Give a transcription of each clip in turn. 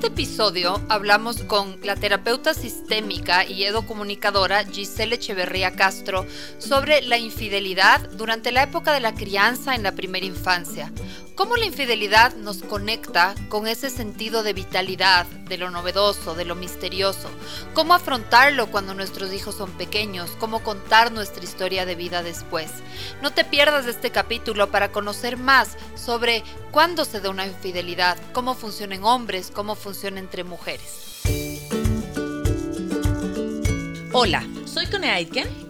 este episodio hablamos con la terapeuta sistémica y edocomunicadora Giselle Echeverría Castro sobre la infidelidad durante la época de la crianza en la primera infancia. Cómo la infidelidad nos conecta con ese sentido de vitalidad, de lo novedoso, de lo misterioso. Cómo afrontarlo cuando nuestros hijos son pequeños, cómo contar nuestra historia de vida después. No te pierdas este capítulo para conocer más sobre cuándo se da una infidelidad, cómo funciona en hombres, cómo funciona entre mujeres. Hola, soy Cone Aitken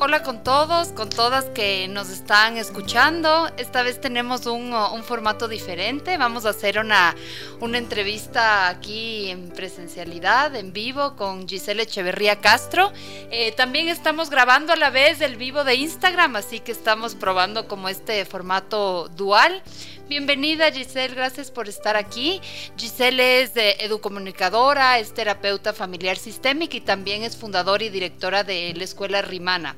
Hola con todos, con todas que nos están escuchando. Esta vez tenemos un, formato diferente. Vamos a hacer una, una, entrevista aquí en presencialidad, en vivo, con Giselle Echeverría Castro. Eh, también estamos grabando a la vez el vivo de Instagram, así que estamos probando como este formato dual. Bienvenida Giselle, gracias por estar aquí. Giselle es educomunicadora, es terapeuta familiar sistémica y también es fundadora y directora de la Escuela Rimana.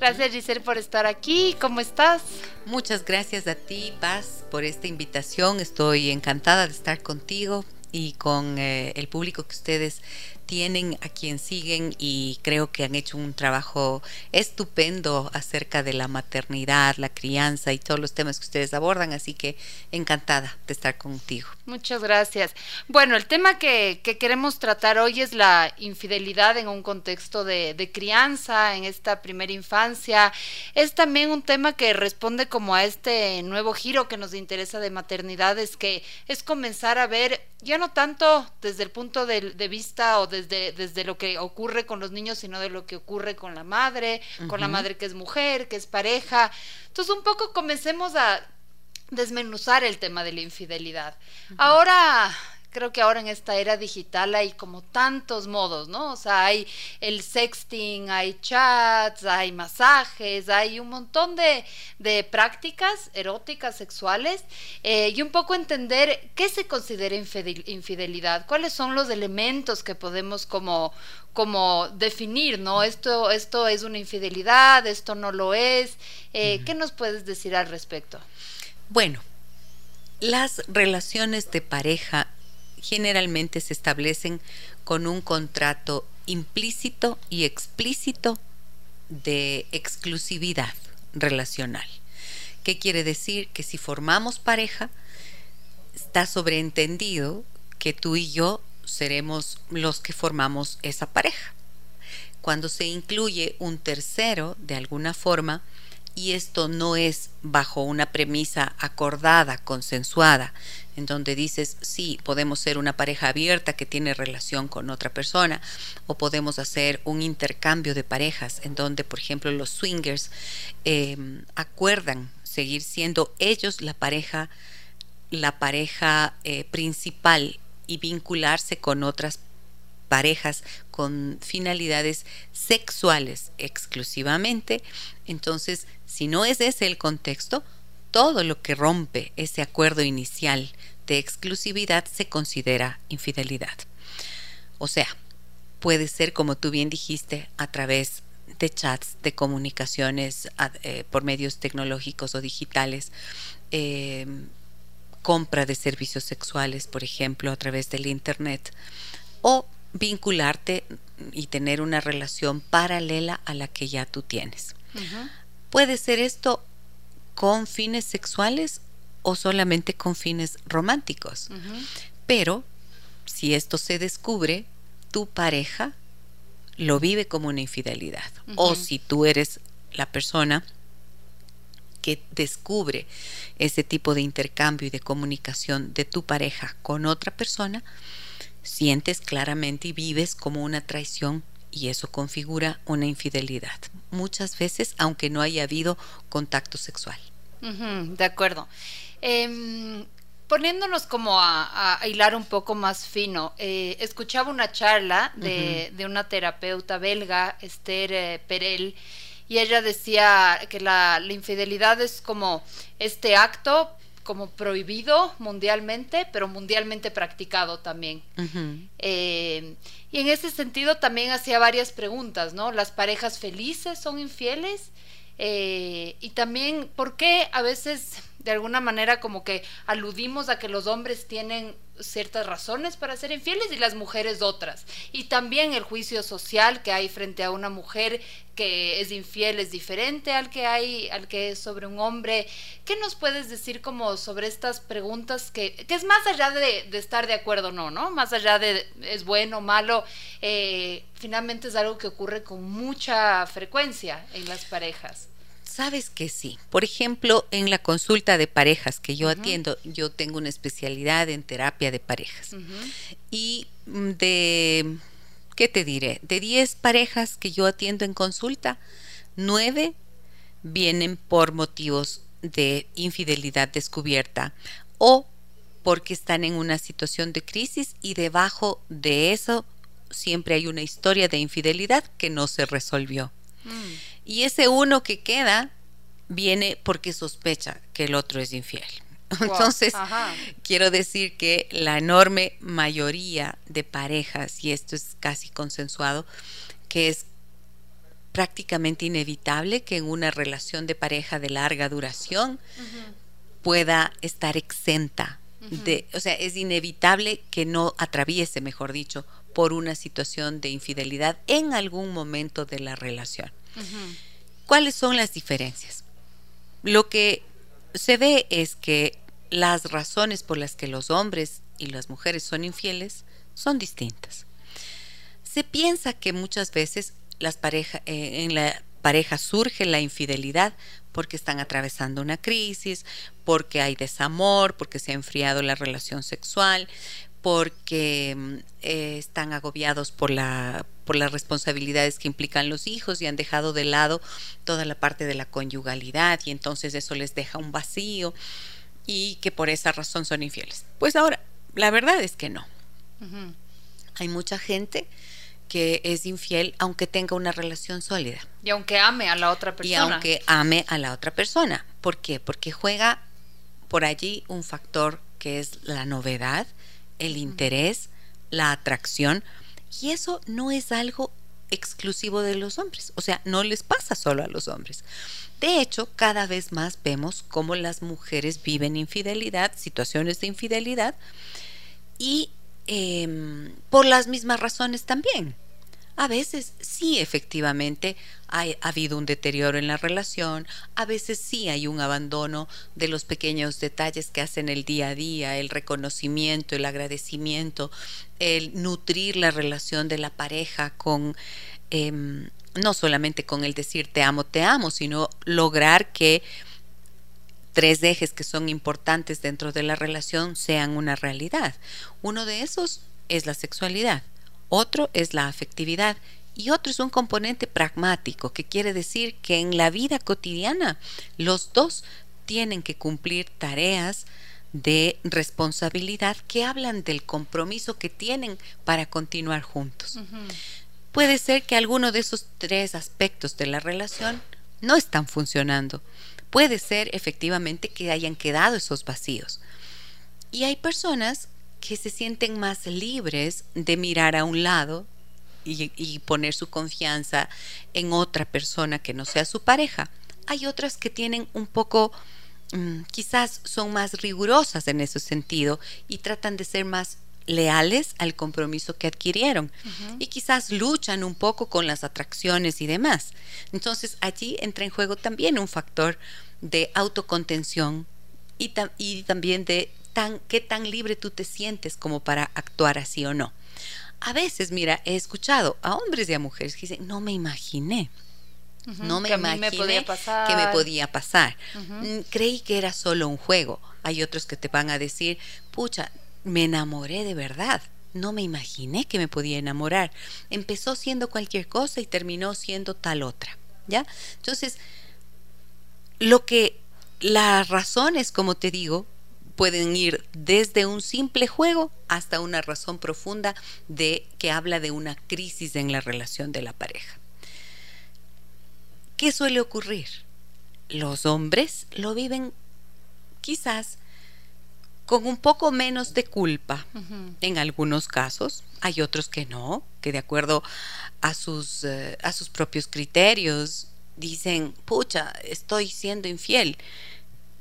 Gracias Giselle por estar aquí, ¿cómo estás? Muchas gracias a ti, Paz, por esta invitación. Estoy encantada de estar contigo y con eh, el público que ustedes tienen, a quien siguen y creo que han hecho un trabajo estupendo acerca de la maternidad, la crianza y todos los temas que ustedes abordan, así que encantada de estar contigo. Muchas gracias. Bueno, el tema que, queremos tratar hoy es la infidelidad en un contexto de, de crianza, en esta primera infancia. Es también un tema que responde como a este nuevo giro que nos interesa de maternidad, es que es comenzar a ver ya no tanto desde el punto de, vista o desde, desde lo que ocurre con los niños, sino de lo que ocurre con la madre, con la madre que es mujer, que es pareja. Entonces un poco comencemos a desmenuzar el tema de la infidelidad. Ahora creo que ahora en esta era digital hay como tantos modos, ¿no? O sea, hay el sexting, hay chats, hay masajes, hay un montón de, prácticas eróticas, sexuales, eh, y un poco entender qué se considera infidelidad, cuáles son los elementos que podemos como, como definir, ¿no? Esto, esto es una infidelidad, esto no lo es. Eh, ¿Qué nos puedes decir al respecto? Bueno, las relaciones de pareja generalmente se establecen con un contrato implícito y explícito de exclusividad relacional. ¿Qué quiere decir? Que si formamos pareja, está sobreentendido que tú y yo seremos los que formamos esa pareja. Cuando se incluye un tercero, de alguna forma, y esto no es bajo una premisa acordada, consensuada, en donde dices, sí, podemos ser una pareja abierta que tiene relación con otra persona, o podemos hacer un intercambio de parejas, en donde, por ejemplo, los swingers em, acuerdan seguir siendo ellos la pareja, la pareja eh, principal y vincularse con otras parejas con finalidades sexuales exclusivamente. Entonces, si no es ese el contexto, todo lo que rompe ese acuerdo inicial de exclusividad se considera infidelidad. O sea, puede ser, como tú bien dijiste, a través de chats, de comunicaciones eh, por medios tecnológicos o digitales, em, compra de servicios sexuales, por ejemplo, a través del Internet, o vincularte y tener una relación paralela a la que ya tú tienes. Puede ser esto con fines sexuales o solamente con fines románticos. Pero si esto se descubre, tu pareja lo vive como una infidelidad. O si tú eres la persona que descubre ese tipo de intercambio y de comunicación de tu pareja con otra persona, sientes claramente y vives como una traición y eso configura una infidelidad. Muchas veces, aunque no haya habido contacto sexual. de acuerdo. Em, poniéndonos como a, hilar un poco más fino, eh, escuchaba una charla de, una terapeuta belga, Esther eh, Perel, y ella decía que la, infidelidad es como este acto como prohibido mundialmente, pero mundialmente practicado también. Eh, y en ese sentido también hacía varias preguntas, ¿no? ¿Las parejas felices son infieles? Eh, y también, ¿por qué a veces de alguna manera como que aludimos a que los hombres tienen ciertas razones para ser infieles y las mujeres otras? Y también el juicio social que hay frente a una mujer que es infiel es diferente al que hay, al que es sobre un hombre. ¿Qué nos puedes decir como sobre estas preguntas que, que es más allá de, estar de acuerdo o no, ¿no? Más allá de es bueno o malo, eh, finalmente es algo que ocurre con mucha frecuencia en las parejas. Sabes que sí. Por ejemplo, en la consulta de parejas que yo atiendo, yo tengo una especialidad en terapia de parejas. Y mm, de ¿qué te diré? De 10 parejas que yo atiendo en consulta, 9 vienen por motivos de infidelidad descubierta o porque están en una situación de crisis y debajo de eso siempre hay una historia de infidelidad que no se resolvió. Mm. Y ese uno que queda viene porque sospecha que el otro es infiel. Entonces, quiero decir que la enorme mayoría de parejas, y esto es casi consensuado, que es prácticamente inevitable que en una relación de pareja de larga duración pueda estar exenta de, o sea, es inevitable que no atraviese, mejor dicho, por una situación de infidelidad en algún momento de la relación. ¿Cuáles son las diferencias? Lo que se ve es que las razones por las que los hombres y las mujeres son infieles son distintas. Se piensa que muchas veces las eh, en la pareja surge la infidelidad porque están atravesando una crisis, porque hay desamor, porque se ha enfriado la relación sexual, porque mm, eh, están agobiados por la por las responsabilidades que implican los hijos y han dejado de lado toda la parte de la conyugalidad y entonces eso les deja un vacío y que por esa razón son infieles. Pues ahora, la verdad es que no. Hay mucha gente que es infiel aunque tenga una relación sólida. Y aunque ame a la otra persona. Y aunque ame a la otra persona. ¿Por qué? Porque juega por allí un factor que es la novedad, el interés, la atracción, y eso no es algo exclusivo de los hombres, o sea, no les pasa solo a los hombres. De hecho, cada vez más vemos cómo las mujeres viven infidelidad, situaciones de infidelidad, y em, por las mismas razones también. A veces sí, efectivamente, ha habido un deterioro en la relación, a veces sí hay un abandono de los pequeños detalles que hacen el día a día, el reconocimiento, el agradecimiento, el nutrir la relación de la pareja con, em, no solamente con el decir te amo, te amo, sino lograr que tres ejes que son importantes dentro de la relación sean una realidad. Uno de esos es la sexualidad otro es la afectividad y otro es un componente pragmático, que quiere decir que en la vida cotidiana los dos tienen que cumplir tareas de responsabilidad que hablan del compromiso que tienen para continuar juntos. Puede ser que alguno de esos tres aspectos de la relación no están funcionando. Puede ser efectivamente que hayan quedado esos vacíos. Y hay personas que se sienten más libres de mirar a un lado y, poner su confianza en otra persona que no sea su pareja. Hay otras que tienen un poco, mm, quizás son más rigurosas en ese sentido y tratan de ser más leales al compromiso que adquirieron y quizás luchan un poco con las atracciones y demás. Entonces allí entra en juego también un factor de autocontención y, y también de qué tan libre tú te sientes como para actuar así o no. A veces, mira, he escuchado a hombres y a mujeres que dicen, no me imaginé no me imaginé que me podía pasar. Mm, creí que era solo un juego. Hay otros que te van a decir, pucha, me enamoré de verdad. No me imaginé que me podía enamorar. Empezó siendo cualquier cosa y terminó siendo tal otra. ¿Ya? Entonces, lo que las razones, como te digo, pueden ir desde un simple juego hasta una razón profunda de que habla de una crisis en la relación de la pareja. ¿Qué suele ocurrir? Los hombres lo viven quizás con un poco menos de culpa en algunos casos. Hay otros que no, que de acuerdo a sus, eh, a sus propios criterios dicen, pucha, estoy siendo infiel.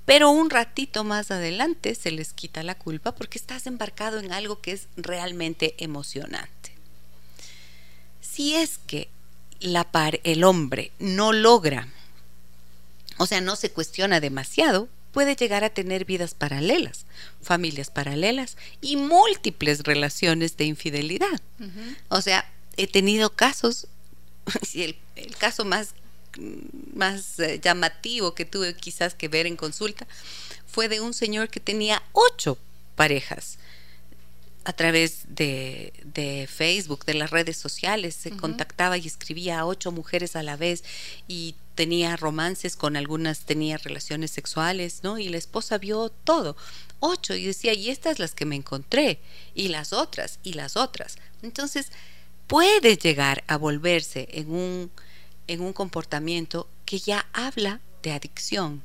Pero un ratito más adelante se les quita la culpa porque estás embarcado en algo que es realmente emocionante. Si es que la par, el hombre no logra, o sea, no se cuestiona demasiado, puede llegar a tener vidas paralelas, familias paralelas y múltiples relaciones de infidelidad. O sea, he tenido casos, el, el caso más, más eh, llamativo que tuve quizás que ver en consulta fue de un señor que tenía ocho parejas a través de, Facebook, de las redes sociales, se contactaba y escribía a ocho mujeres a la vez y tenía romances con algunas, tenía relaciones sexuales, ¿no? Y la esposa vio todo, ocho, y decía, y estas las que me encontré, y las otras, y las otras. Entonces, puede llegar a volverse en un, en un comportamiento que ya habla de adicción,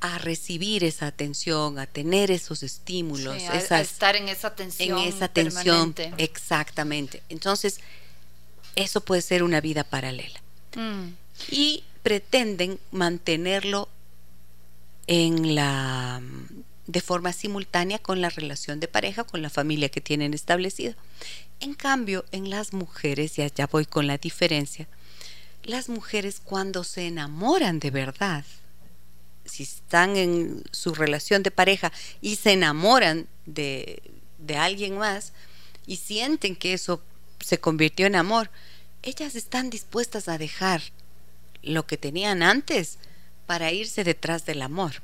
a recibir esa atención, a tener esos estímulos, a, estar en esa tensión. En esa tensión, exactamente. Entonces, eso puede ser una vida paralela. Mm. Y pretenden mantenerlo en la de forma simultánea con la relación de pareja, con la familia que tienen establecida. En cambio, en las mujeres, ya, ya voy con la diferencia, las mujeres cuando se enamoran de verdad, si están en su relación de pareja y se enamoran de, de alguien más y sienten que eso se convirtió en amor, ellas están dispuestas a dejar lo que tenían antes para irse detrás del amor.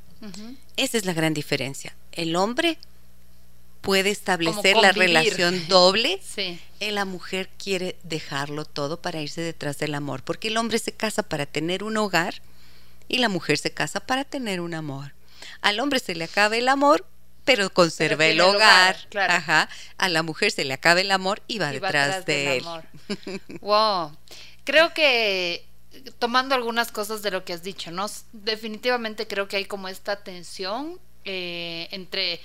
Esa es la gran diferencia. El hombre puede establecer la relación doble y la mujer quiere dejarlo todo para irse detrás del amor, porque el hombre se casa para tener un hogar y la mujer se casa para tener un amor. Al hombre se le acaba el amor, pero conserva el hogar. Ajá. A la mujer se le acaba el amor y va, detrás de él. wow. Creo que tomando algunas cosas de lo que has dicho, ¿no? Definitivamente creo que hay como esta tensión eh, entre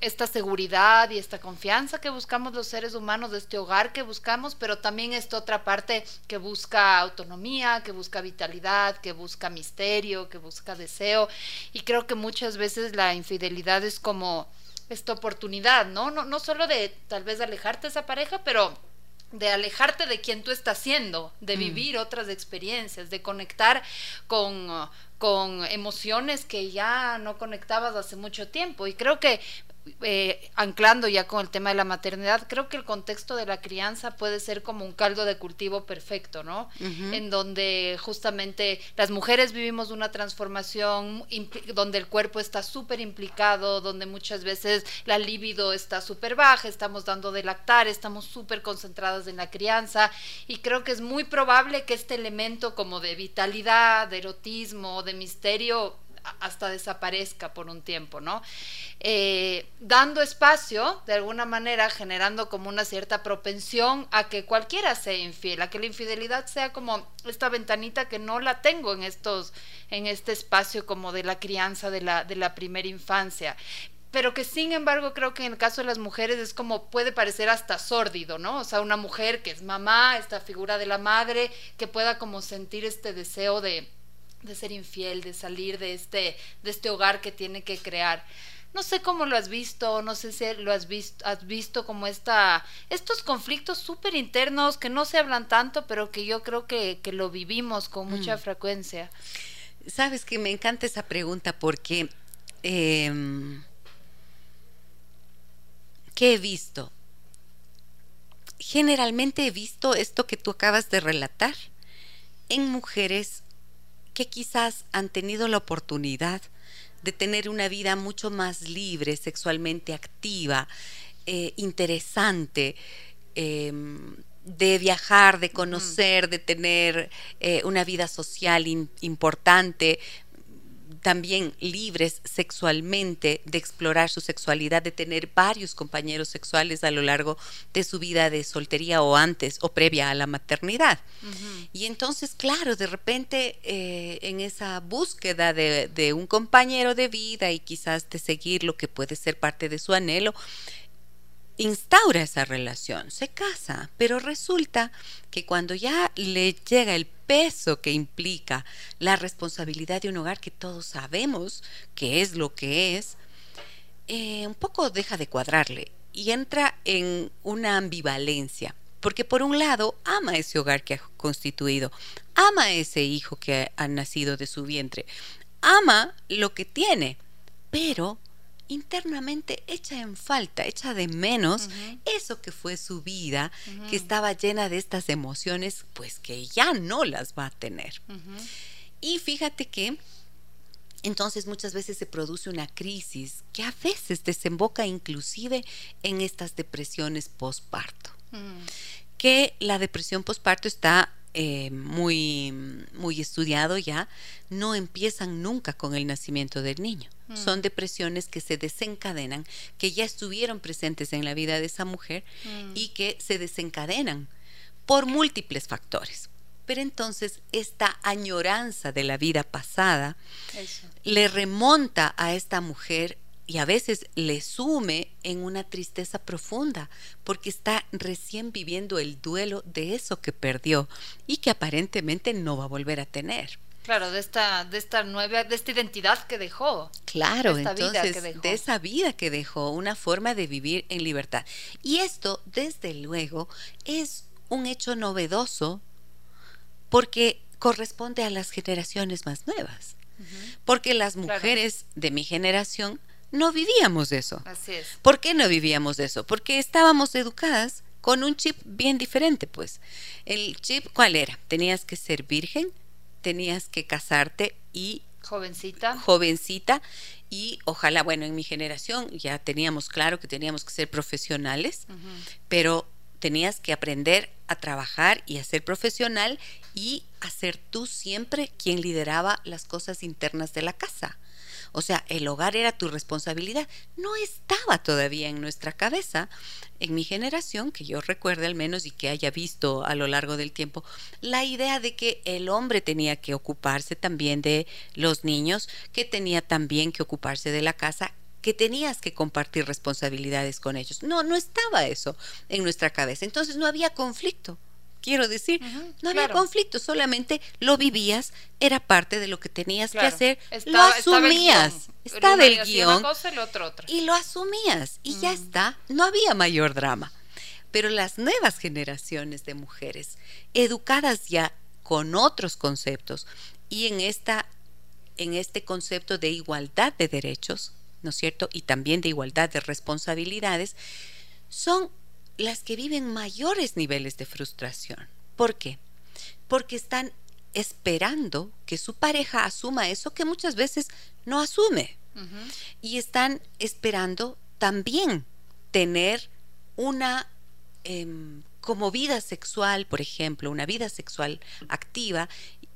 esta seguridad y esta confianza que buscamos los seres humanos, de este hogar que buscamos, pero también esta otra parte que busca autonomía, que busca vitalidad, que busca misterio, que busca deseo. Y creo que muchas veces la infidelidad es como esta oportunidad, ¿no? No, no solo de tal vez alejarte de esa pareja, pero de alejarte de quien tú estás siendo, de mm. vivir otras experiencias, de conectar con, con emociones que ya no conectabas hace mucho tiempo. Y creo que eh, anclando ya con el tema de la maternidad, creo que el contexto de la crianza puede ser como un caldo de cultivo perfecto, ¿no? En donde justamente las mujeres vivimos una transformación donde el cuerpo está súper implicado, donde muchas veces la libido está súper baja, estamos dando de lactar, estamos súper concentradas en la crianza y creo que es muy probable que este elemento como de vitalidad, de erotismo, de misterio, hasta desaparezca por un tiempo, ¿no? Eh, dando espacio, de alguna manera, generando como una cierta propensión a que cualquiera sea infiel, a que la infidelidad sea como esta ventanita que no la tengo en estos, en este espacio como de la crianza de la, de la primera infancia pero que sin embargo creo que en el caso de las mujeres es como puede parecer hasta sórdido, ¿no? O sea, una mujer que es mamá, esta figura de la madre, que pueda como sentir este deseo de, de ser infiel, de salir de este, de este hogar que tiene que crear. No sé cómo lo has visto, no sé si lo has visto, has visto como esta, estos conflictos súper internos que no se hablan tanto, pero que yo creo que, que lo vivimos con mucha mm. frecuencia. Sabes que me encanta esa pregunta porque em, ¿qué he visto? Generalmente he visto esto que tú acabas de relatar en mujeres que quizás han tenido la oportunidad de tener una vida mucho más libre, sexualmente activa, eh, interesante, em, de viajar, de conocer, de tener eh, una vida social importante, también libres sexualmente de explorar su sexualidad, de tener varios compañeros sexuales a lo largo de su vida de soltería o antes o previa a la maternidad. Y entonces, claro, de repente eh, en esa búsqueda de, de un compañero de vida y quizás de seguir lo que puede ser parte de su anhelo, instaura esa relación, se casa, pero resulta que cuando ya le llega el peso que implica la responsabilidad de un hogar que todos sabemos que es lo que es, eh, un poco deja de cuadrarle y entra en una ambivalencia. Porque por un lado ama ese hogar que ha constituido, ama ese hijo que ha nacido de su vientre, ama lo que tiene, pero internamente echa en falta, echa de menos eso que fue su vida, que estaba llena de estas emociones, pues que ya no las va a tener. Y fíjate que entonces muchas veces se produce una crisis que a veces desemboca inclusive en estas depresiones postparto. Que la depresión postparto está eh, muy, muy estudiado ya, no empiezan nunca con el nacimiento del niño. Mm. Son depresiones que se desencadenan, que ya estuvieron presentes en la vida de esa mujer mm. y que se desencadenan por múltiples factores. Pero entonces esta añoranza de la vida pasada le remonta a esta mujer y a veces le sume en una tristeza profunda porque está recién viviendo el duelo de eso que perdió y que aparentemente no va a volver a tener. Claro, de esta, de esta nueva, de esta identidad que dejó. Claro, de entonces, de esa vida que dejó, una forma de vivir en libertad. Y esto, desde luego, es un hecho novedoso porque corresponde a las generaciones más nuevas. Porque las mujeres de mi generación no vivíamos eso. Así es. ¿Por qué no vivíamos eso? Porque estábamos educadas con un chip bien diferente, pues. El chip, ¿cuál era? Tenías que ser virgen, tenías que casarte y... Jovencita. Jovencita. Y ojalá, bueno, en mi generación ya teníamos claro que teníamos que ser profesionales, pero tenías que aprender a trabajar y a ser profesional y a ser tú siempre quien lideraba las cosas internas de la casa. O sea, el hogar era tu responsabilidad. No estaba todavía en nuestra cabeza, en mi generación, que yo recuerde al menos y que haya visto a lo largo del tiempo, la idea de que el hombre tenía que ocuparse también de los niños, que tenía también que ocuparse de la casa que tenías que compartir responsabilidades con ellos. No, no estaba eso en nuestra cabeza. Entonces no había conflicto quiero decir, no había conflicto, solamente lo vivías, era parte de lo que tenías que hacer, lo asumías, estaba el guion, y lo asumías, y ya está, no había mayor drama. Pero las nuevas generaciones de mujeres, educadas ya con otros conceptos, y en esta en este concepto de igualdad de derechos, ¿no es cierto? Y también de igualdad de responsabilidades, son las que viven mayores niveles de frustración. ¿Por qué? Porque están esperando que su pareja asuma eso que muchas veces no asume. Y están esperando también tener una em, como vida sexual, por ejemplo, una vida sexual activa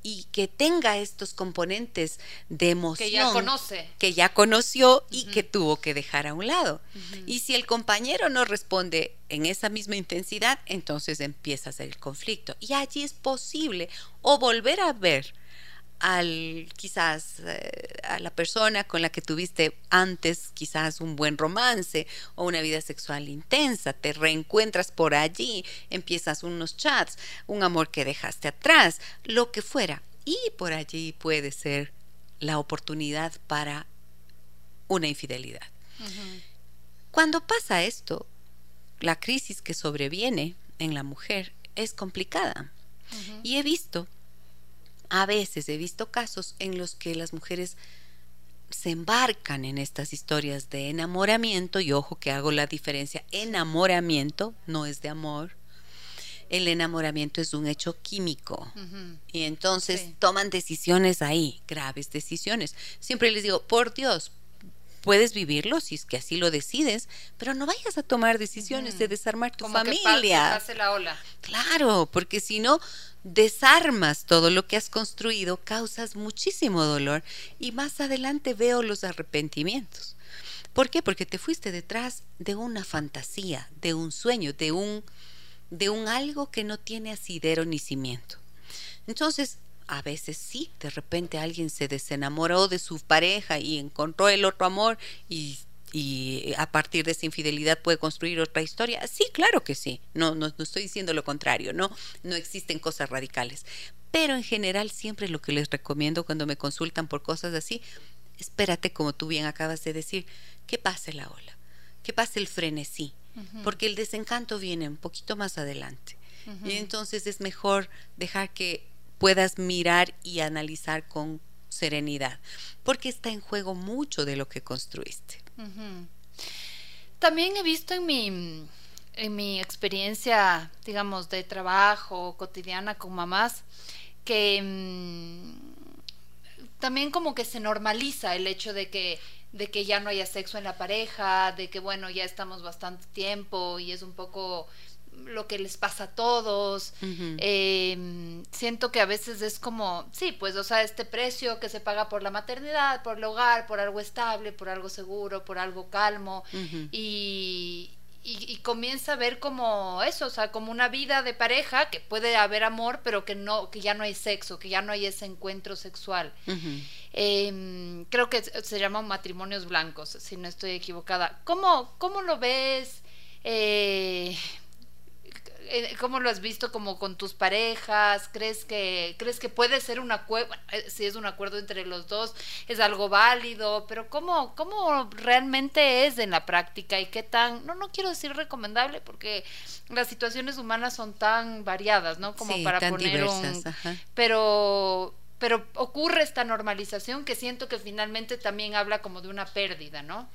y que tenga estos componentes de emoción que ya conoce. que ya conoció y que tuvo que dejar a un lado. Y si el compañero no responde en esa misma intensidad entonces empieza a ser el conflicto. Y allí es posible o volver a ver al quizás eh, a la persona con la que tuviste antes quizás un buen romance o una vida sexual intensa, te reencuentras por allí, empiezas unos chats, un amor que dejaste atrás, lo que fuera, y por allí puede ser la oportunidad para una infidelidad. Cuando pasa esto, la crisis que sobreviene en la mujer es complicada. Y he visto a veces he visto casos en los que las mujeres se embarcan en estas historias de enamoramiento, y ojo que hago la diferencia, enamoramiento no es de amor, el enamoramiento es un hecho químico. Y entonces toman decisiones ahí, graves decisiones. Siempre les digo, por Dios, puedes vivirlo si es que así lo decides, pero no vayas a tomar decisiones de desarmar tu familia. Que la ola. Claro, porque si no desarmas todo lo que has construido, causas muchísimo dolor y más adelante veo los arrepentimientos. ¿Por qué? Porque te fuiste detrás de una fantasía, de un sueño, de un, de un algo que no tiene asidero ni cimiento. Entonces, a veces sí, de repente alguien se desenamoró de su pareja y encontró el otro amor y, a partir de esa infidelidad puede construir otra historia. Sí, claro que sí. No, no, no estoy diciendo lo contrario, no, no existen cosas radicales. Pero en general siempre lo que les recomiendo cuando me consultan por cosas así, espérate como tú bien acabas de decir, que pase la ola, que pase el frenesí, porque el desencanto viene un poquito más adelante. Y entonces es mejor dejar que puedas mirar y analizar con serenidad, porque está en juego mucho de lo que construiste. También he visto en mi, en mi experiencia, digamos, de trabajo cotidiana con mamás, que mm, también como que se normaliza el hecho de que de que ya no haya sexo en la pareja, de que bueno, ya estamos bastante tiempo y es un poco lo que les pasa a todos. Em, siento que a veces es como, sí, pues, o sea, este precio que se paga por la maternidad, por el hogar, por algo estable, por algo seguro, por algo calmo. y, y, comienza a ver como eso, o sea, como una vida de pareja, que puede haber amor, pero que no, que ya no hay sexo, que ya no hay ese encuentro sexual. Em, creo que se llaman matrimonios blancos, si no estoy equivocada. ¿Cómo, cómo lo ves? Eh, eh, ¿Cómo lo has visto como con tus parejas? ¿Crees que, crees que puede ser un acuerdo? Eh, si es un acuerdo entre los dos, es algo válido, pero ¿cómo, ¿cómo realmente es en la práctica y qué tan, no, no quiero decir recomendable porque las situaciones humanas son tan variadas, ¿no? Como para poner un... Pero pero ocurre esta normalización que siento que finalmente también habla como de una pérdida, ¿no?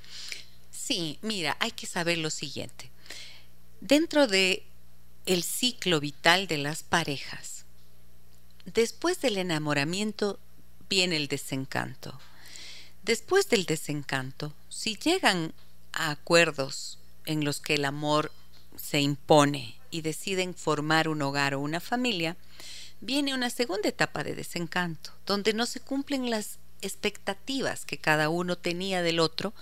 Sí, mira, hay que saber lo siguiente. Dentro de el ciclo vital de las parejas. Después del enamoramiento viene el desencanto. Después del desencanto, si llegan a acuerdos en los que el amor se impone y deciden formar un hogar o una familia, viene una segunda etapa de desencanto, donde no se cumplen las expectativas que cada uno tenía del otro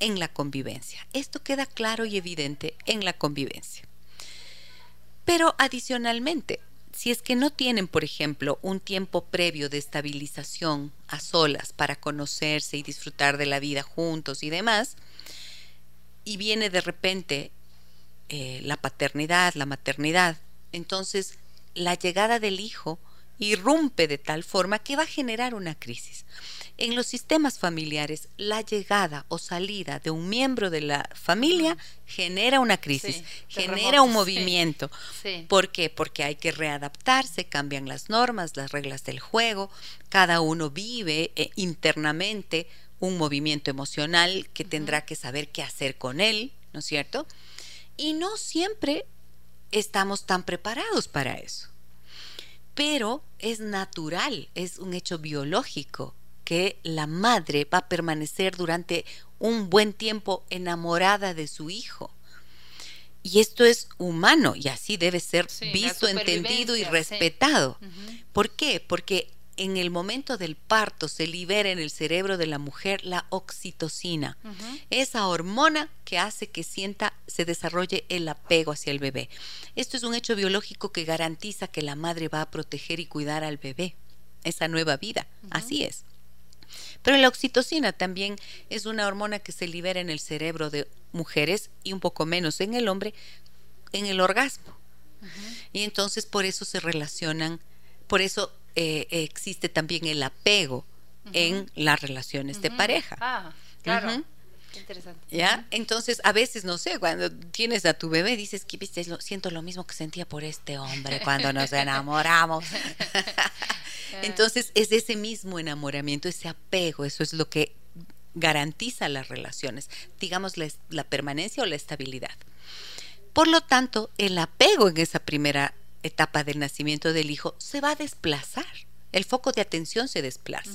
en la convivencia. Esto queda claro y evidente en la convivencia. Pero adicionalmente, si es que no tienen, por ejemplo, un tiempo previo de estabilización a solas para conocerse y disfrutar de la vida juntos y demás, y viene de repente eh, la paternidad, la maternidad, entonces la llegada del hijo irrumpe de tal forma que va a generar una crisis. En los sistemas familiares, la llegada o salida de un miembro de la familia genera una crisis, genera un movimiento. ¿Por qué? Porque hay que readaptarse, cambian las normas, las reglas del juego, cada uno vive eh, internamente un movimiento emocional que tendrá que saber qué hacer con él, ¿no es cierto? Y no siempre estamos tan preparados para eso. Pero es natural, es un hecho biológico que la madre va a permanecer durante un buen tiempo enamorada de su hijo. Y esto es humano y así debe ser visto, entendido y respetado. ¿Por qué? Porque en el momento del parto se libera en el cerebro de la mujer la oxitocina, esa hormona que hace que sienta, se desarrolle el apego hacia el bebé. Esto es un hecho biológico que garantiza que la madre va a proteger y cuidar al bebé, esa nueva vida. Así es. Pero la oxitocina también es una hormona que se libera en el cerebro de mujeres y un poco menos en el hombre en el orgasmo. Y entonces por eso se relacionan, por eso eh, existe también el apego en las relaciones de pareja. Ah, claro. Interesante. ¿Ya? Entonces, a veces, no sé, cuando tienes a tu bebé, dices que viste, siento lo mismo que sentía por este hombre cuando nos enamoramos. Entonces, es ese mismo enamoramiento, ese apego, eso es lo que garantiza las relaciones, digamos la, permanencia o la estabilidad. Por lo tanto, el apego en esa primera etapa del nacimiento del hijo se va a desplazar. El foco de atención se desplaza.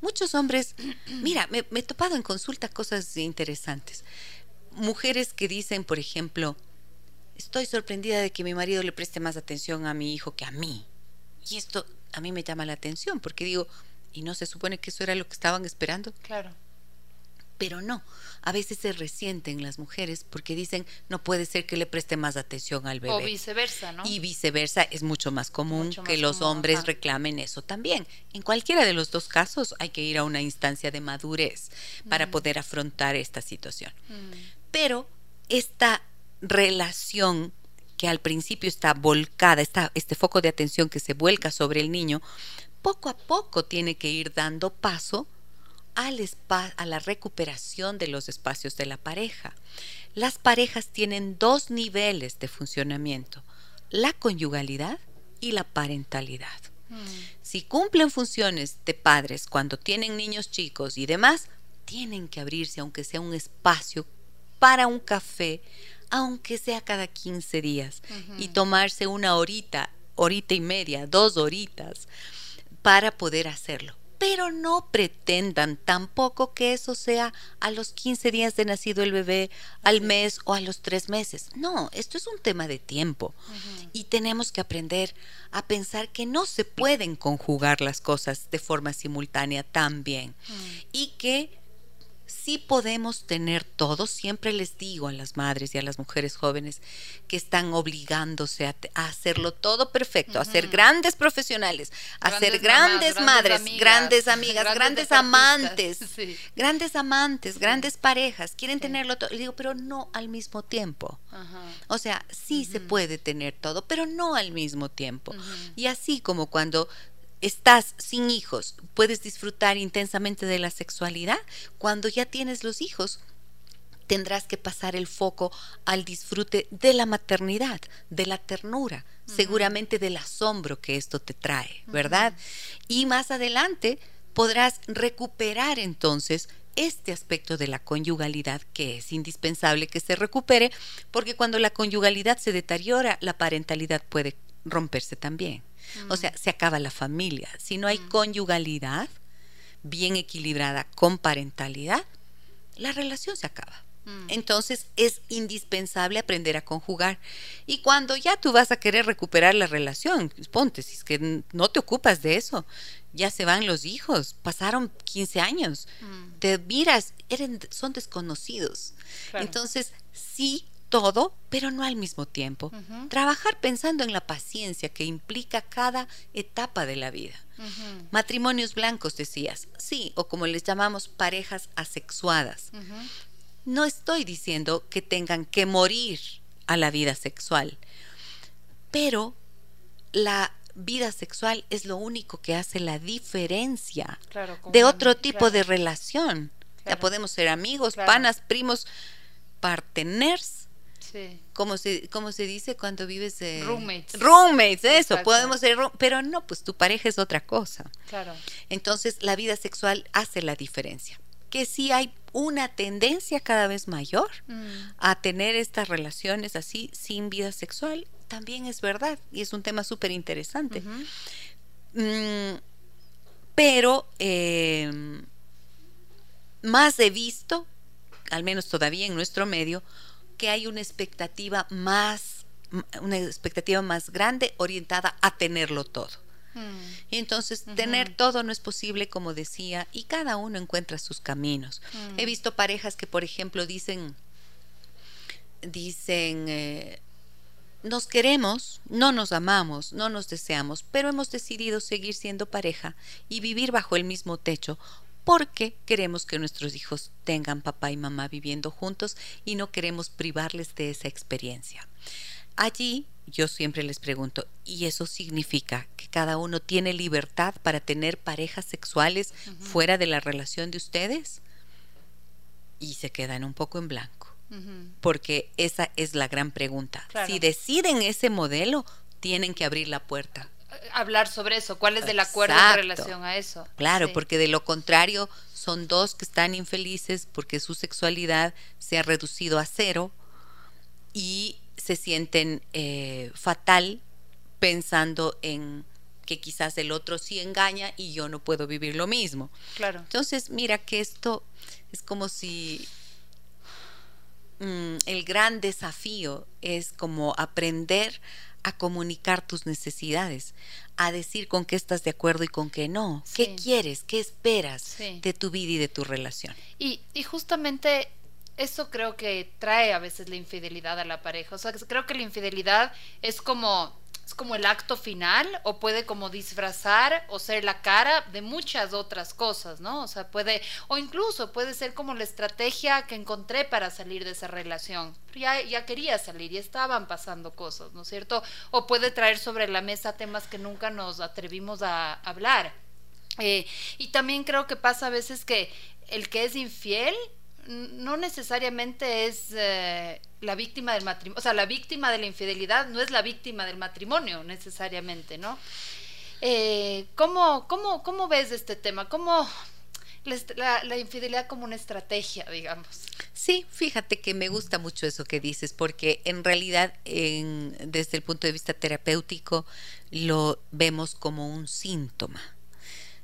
Muchos hombres, mira, me, me he topado en consulta cosas interesantes. Mujeres que dicen, por ejemplo, estoy sorprendida de que mi marido le preste más atención a mi hijo que a mí. Y esto a mí me llama la atención porque digo, ¿y no se supone que eso era lo que estaban esperando? Claro. Pero no, a veces se resienten las mujeres porque dicen, no puede ser que le preste más atención al bebé. O viceversa, ¿no? Y viceversa, es mucho más común Mucho que los común, hombres ajá. reclamen eso también. En cualquiera de los dos casos hay que ir a una instancia de madurez para poder afrontar esta situación. Mm, Pero esta relación que al principio está volcada, está, este foco de atención que se vuelca sobre el niño, poco a poco tiene que ir dando paso al a la recuperación de los espacios de la pareja. Las parejas tienen dos niveles de funcionamiento, la conyugalidad y la parentalidad. mm, Si cumplen funciones de padres cuando tienen niños chicos y demás, tienen que abrirse aunque sea un espacio para un café, aunque sea cada 15 días, y tomarse una horita, horita y media, dos horitas, para poder hacerlo. Pero no pretendan tampoco que eso sea a los 15 días de nacido el bebé, al mes o a los tres meses. No, esto es un tema de tiempo. Y tenemos que aprender a pensar que no se pueden conjugar las cosas de forma simultánea también. Y que sí podemos tener todo. Siempre les digo a las madres y a las mujeres jóvenes que están obligándose a, hacerlo todo perfecto, a ser grandes profesionales, a ser Grandes grandes mamás, madres, grandes grandes amigas, grandes grandes amantes, sí. grandes amantes, grandes parejas. Quieren Sí. tenerlo todo. Le digo, pero no al mismo tiempo. O sea, sí se puede tener todo, pero no al mismo tiempo. Y así como cuando estás sin hijos, puedes disfrutar intensamente de la sexualidad, cuando ya tienes los hijos, tendrás que pasar el foco al disfrute de la maternidad, de la ternura, seguramente del asombro que esto te trae, ¿verdad? Y más adelante podrás recuperar entonces este aspecto de la conyugalidad que es indispensable que se recupere, porque cuando la conyugalidad se deteriora, la parentalidad puede romperse también. O sea, se acaba la familia. Si no hay conyugalidad bien equilibrada con parentalidad, la relación se acaba. Mm. Entonces es indispensable aprender a conjugar. Y cuando ya tú vas a querer recuperar la relación, ponte, si es que no te ocupas de eso, ya se van los hijos, pasaron 15 años, Mm. te miras, son desconocidos. Claro. Entonces, sí, todo, pero no al mismo tiempo. Trabajar pensando en la paciencia que implica cada etapa de la vida. Matrimonios blancos, decías. Sí, o como les llamamos, parejas asexuadas. No estoy diciendo que tengan que morir a la vida sexual, pero la vida sexual es lo único que hace la diferencia Claro, de otro tipo claro. de relación. Ya podemos ser amigos, panas, primos, parteners. Sí. ¿Cómo se, cómo se dice cuando vives? eh, Roommates. Roommates, eso, Exacto. podemos ser, pero no, pues tu pareja es otra cosa. Claro. Entonces, la vida sexual hace la diferencia. Que sí hay una tendencia cada vez mayor Mm. a tener estas relaciones así sin vida sexual, también es verdad y es un tema súper interesante. Mm, pero eh, más he visto, al menos todavía en nuestro medio, que hay una expectativa más, una expectativa más grande orientada a tenerlo todo. Mm. Y entonces tener todo no es posible, como decía, y cada uno encuentra sus caminos. Mm. He visto parejas que, por ejemplo, dicen, dicen, eh, nos queremos, no nos amamos, no nos deseamos, pero hemos decidido seguir siendo pareja y vivir bajo el mismo techo porque queremos que nuestros hijos tengan papá y mamá viviendo juntos y no queremos privarles de esa experiencia. Allí yo siempre les pregunto, ¿y eso significa que cada uno tiene libertad para tener parejas sexuales fuera de la relación de ustedes? Y se quedan un poco en blanco porque esa es la gran pregunta. Claro. Si deciden ese modelo, tienen que abrir la puerta. Hablar sobre eso. ¿Cuál es el acuerdo en relación a eso? Claro, Sí. porque de lo contrario son dos que están infelices porque su sexualidad se ha reducido a cero y se sienten eh, fatal pensando en que quizás el otro sí engaña y yo no puedo vivir lo mismo. Claro. Entonces, mira que esto es como si mm, el gran desafío es como aprender a comunicar tus necesidades, a decir con qué estás de acuerdo y con qué no, qué quieres, qué esperas de tu vida y de tu relación. Y, y justamente eso creo que trae a veces la infidelidad a la pareja. O sea, creo que la infidelidad es como es como el acto final o puede como disfrazar o ser la cara de muchas otras cosas, ¿no? O sea, puede o incluso puede ser como la estrategia que encontré para salir de esa relación. Ya, ya quería salir y estaban pasando cosas, ¿no es cierto? O puede traer sobre la mesa temas que nunca nos atrevimos a hablar. Eh, y también creo que pasa a veces que el que es infiel no necesariamente es eh, la víctima del matrimonio, o sea, la víctima de la infidelidad no es la víctima del matrimonio necesariamente, ¿no? Eh, ¿cómo, cómo, cómo, ves este tema? ¿Cómo la, la, infidelidad como una estrategia, digamos? Sí, fíjate que me gusta mucho eso que dices, porque en realidad en, desde el punto de vista terapéutico lo vemos como un síntoma.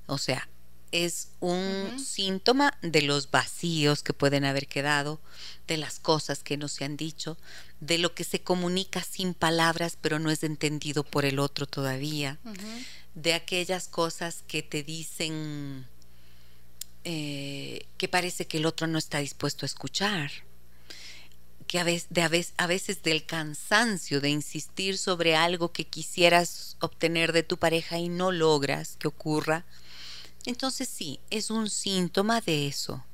O sea, es un síntoma de los vacíos que pueden haber quedado, de las cosas que no se han dicho, de lo que se comunica sin palabras pero no es entendido por el otro todavía, de aquellas cosas que te dicen eh, que parece que el otro no está dispuesto a escuchar, que a veces, de a, veces, a veces del cansancio de insistir sobre algo que quisieras obtener de tu pareja y no logras que ocurra entonces sí, es un síntoma de eso.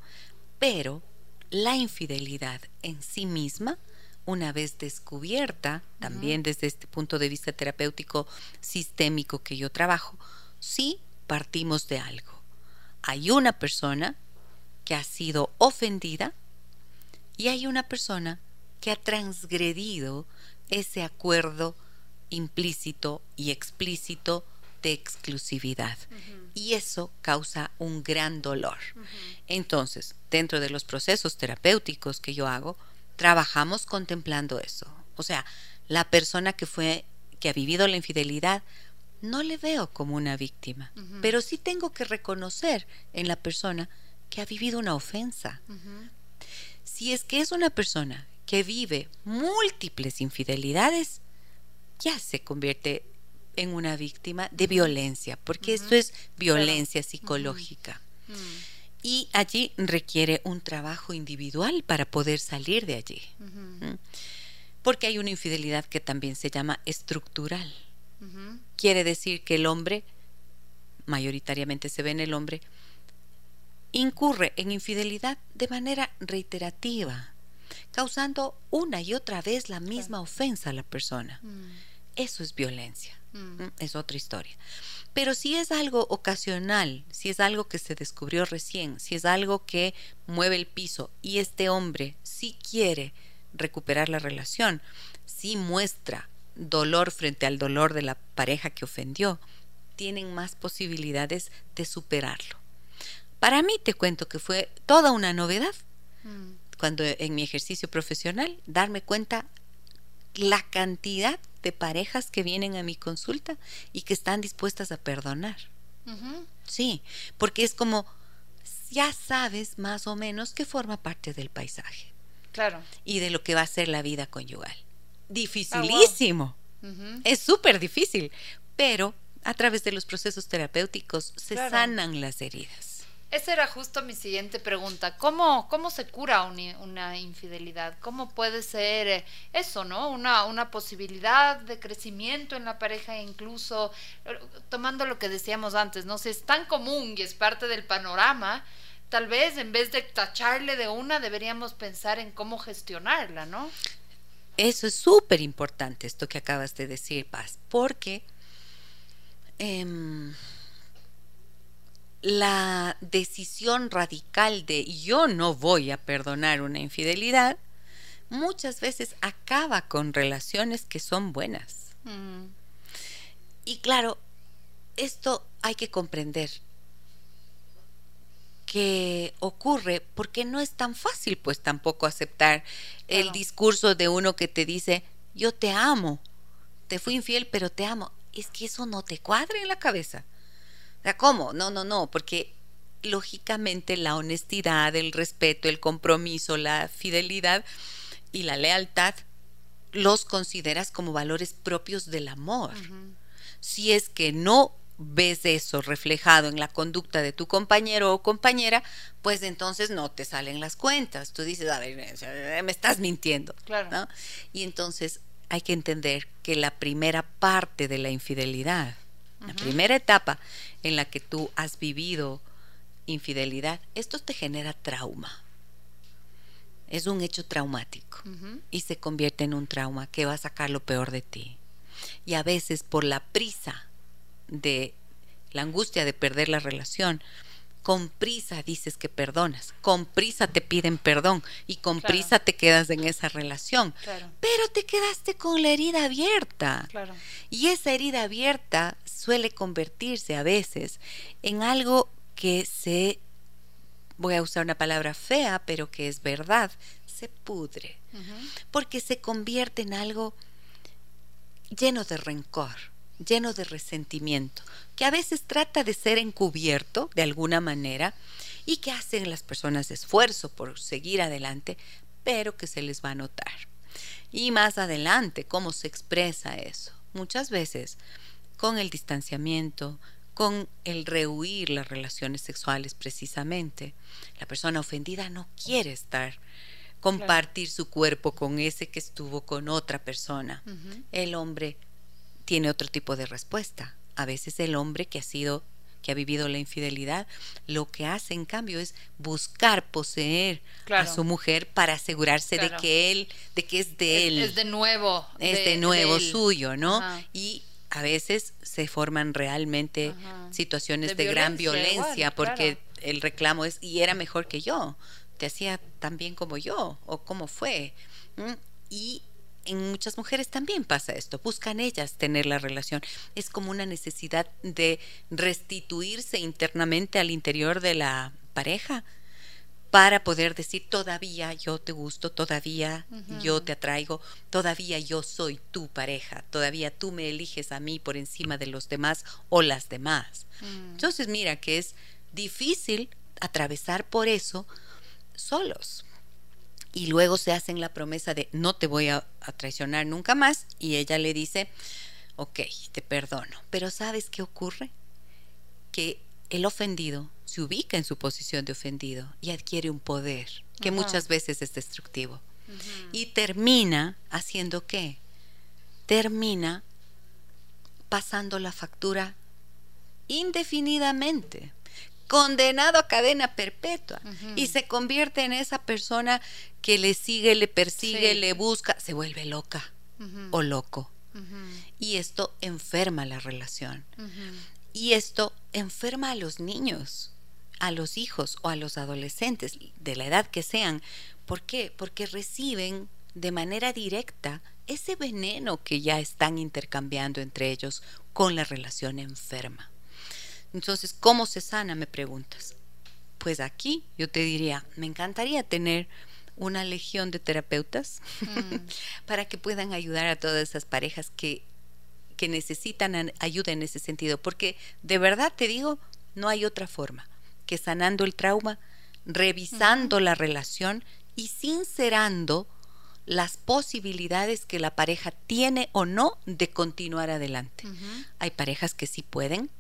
Pero la infidelidad en sí misma, una vez descubierta, también desde este punto de vista terapéutico sistémico que yo trabajo, sí partimos de algo. Hay una persona que ha sido ofendida y hay una persona que ha transgredido ese acuerdo implícito y explícito de exclusividad y eso causa un gran dolor. Entonces, dentro de los procesos terapéuticos que yo hago, trabajamos contemplando eso. O sea, la persona que fue que ha vivido la infidelidad no le veo como una víctima, pero sí tengo que reconocer en la persona que ha vivido una ofensa. Si es que es una persona que vive múltiples infidelidades, ya se convierte en una víctima de violencia, porque esto es violencia psicológica. Y allí requiere un trabajo individual para poder salir de allí. Porque hay una infidelidad que también se llama estructural. Quiere decir que el hombre, mayoritariamente se ve en el hombre, incurre en infidelidad de manera reiterativa, causando una y otra vez la misma ofensa a la persona. Mm. Eso es violencia. Mm. Es otra historia. Pero si es algo ocasional, si es algo que se descubrió recién, si es algo que mueve el piso y este hombre sí quiere recuperar la relación, si muestra dolor frente al dolor de la pareja que ofendió, tienen más posibilidades de superarlo. Para mí te cuento que fue toda una novedad mm. cuando en mi ejercicio profesional darme cuenta la cantidad de parejas que vienen a mi consulta y que están dispuestas a perdonar. Sí, porque es como, ya sabes más o menos que forma parte del paisaje. Claro. Y de lo que va a ser la vida conyugal. Dificilísimo. Ah, es súper difícil, pero a través de los procesos terapéuticos se sanan las heridas. Esa era justo mi siguiente pregunta. ¿Cómo, cómo se cura una infidelidad? ¿Cómo puede ser eh, eso, no? Una, una posibilidad de crecimiento en la pareja, incluso eh, tomando lo que decíamos antes, ¿no? Si es tan común y es parte del panorama, tal vez en vez de tacharle de una, deberíamos pensar en cómo gestionarla, ¿no? Eso es súper importante, esto que acabas de decir, Paz, porque... Em, la decisión radical de yo no voy a perdonar una infidelidad muchas veces acaba con relaciones que son buenas. Mm. Y claro, esto hay que comprender que ocurre porque no es tan fácil pues tampoco aceptar el discurso de uno que te dice yo te amo, te fui infiel, pero te amo. Es que eso no te cuadra en la cabeza. Sea, ¿cómo? No, no, no, porque lógicamente la honestidad, el respeto, el compromiso, la fidelidad y la lealtad los consideras como valores propios del amor. Si es que no ves eso reflejado en la conducta de tu compañero o compañera, pues entonces no te salen las cuentas. Tú dices, a ver, me estás mintiendo. Claro. Y entonces hay que entender que la primera parte de la infidelidad, la primera etapa en la que tú has vivido infidelidad, esto te genera trauma. Es un hecho traumático y se convierte en un trauma que va a sacar lo peor de ti. Y a veces por la prisa de la angustia de perder la relación, con prisa dices que perdonas, con prisa te piden perdón y con prisa te quedas en esa relación. Pero te quedaste con la herida abierta. Y esa herida abierta suele convertirse a veces en algo que se, voy a usar una palabra fea, pero que es verdad, se pudre. Porque se convierte en algo lleno de rencor lleno de resentimiento, que a veces trata de ser encubierto de alguna manera y que hacen las personas esfuerzo por seguir adelante, pero que se les va a notar. Y más adelante, ¿cómo se expresa eso? Muchas veces con el distanciamiento, con el rehuir las relaciones sexuales precisamente. La persona ofendida no quiere estar, compartir su cuerpo con ese que estuvo con otra persona. El hombre tiene otro tipo de respuesta. A veces el hombre que ha sido que ha vivido la infidelidad, lo que hace en cambio es buscar poseer a su mujer para asegurarse de que él, de que es de él. Es de nuevo. Es de, nuevo suyo, ¿no? Y a veces se forman realmente situaciones de, gran violencia porque el reclamo es, y era mejor que yo, te hacía tan bien como yo, o cómo fue. Y en muchas mujeres también pasa esto, buscan ellas tener la relación. Es como una necesidad de restituirse internamente al interior de la pareja para poder decir todavía yo te gusto, todavía yo te atraigo, todavía yo soy tu pareja, todavía tú me eliges a mí por encima de los demás o las demás. Mm. Entonces mira que es difícil atravesar por eso solos y luego se hacen la promesa de no te voy a, traicionar nunca más y ella le dice, ok, te perdono. Pero ¿sabes qué ocurre? Que el ofendido se ubica en su posición de ofendido y adquiere un poder que muchas veces es destructivo. Y termina haciendo qué? Termina pasando la factura indefinidamente condenado a cadena perpetua y se convierte en esa persona que le sigue, le persigue, le busca, se vuelve loca o loco. Y esto enferma la relación. Y esto enferma a los niños, a los hijos o a los adolescentes, de la edad que sean. ¿Por qué? Porque reciben de manera directa ese veneno que ya están intercambiando entre ellos con la relación enferma. Entonces, ¿cómo se sana? Me preguntas. Pues aquí yo te diría, me encantaría tener una legión de terapeutas mm. para que puedan ayudar a todas esas parejas que, que necesitan ayuda en ese sentido. Porque de verdad te digo, no hay otra forma que sanando el trauma, revisando la relación y sincerando las posibilidades que la pareja tiene o no de continuar adelante. Hay parejas que sí pueden,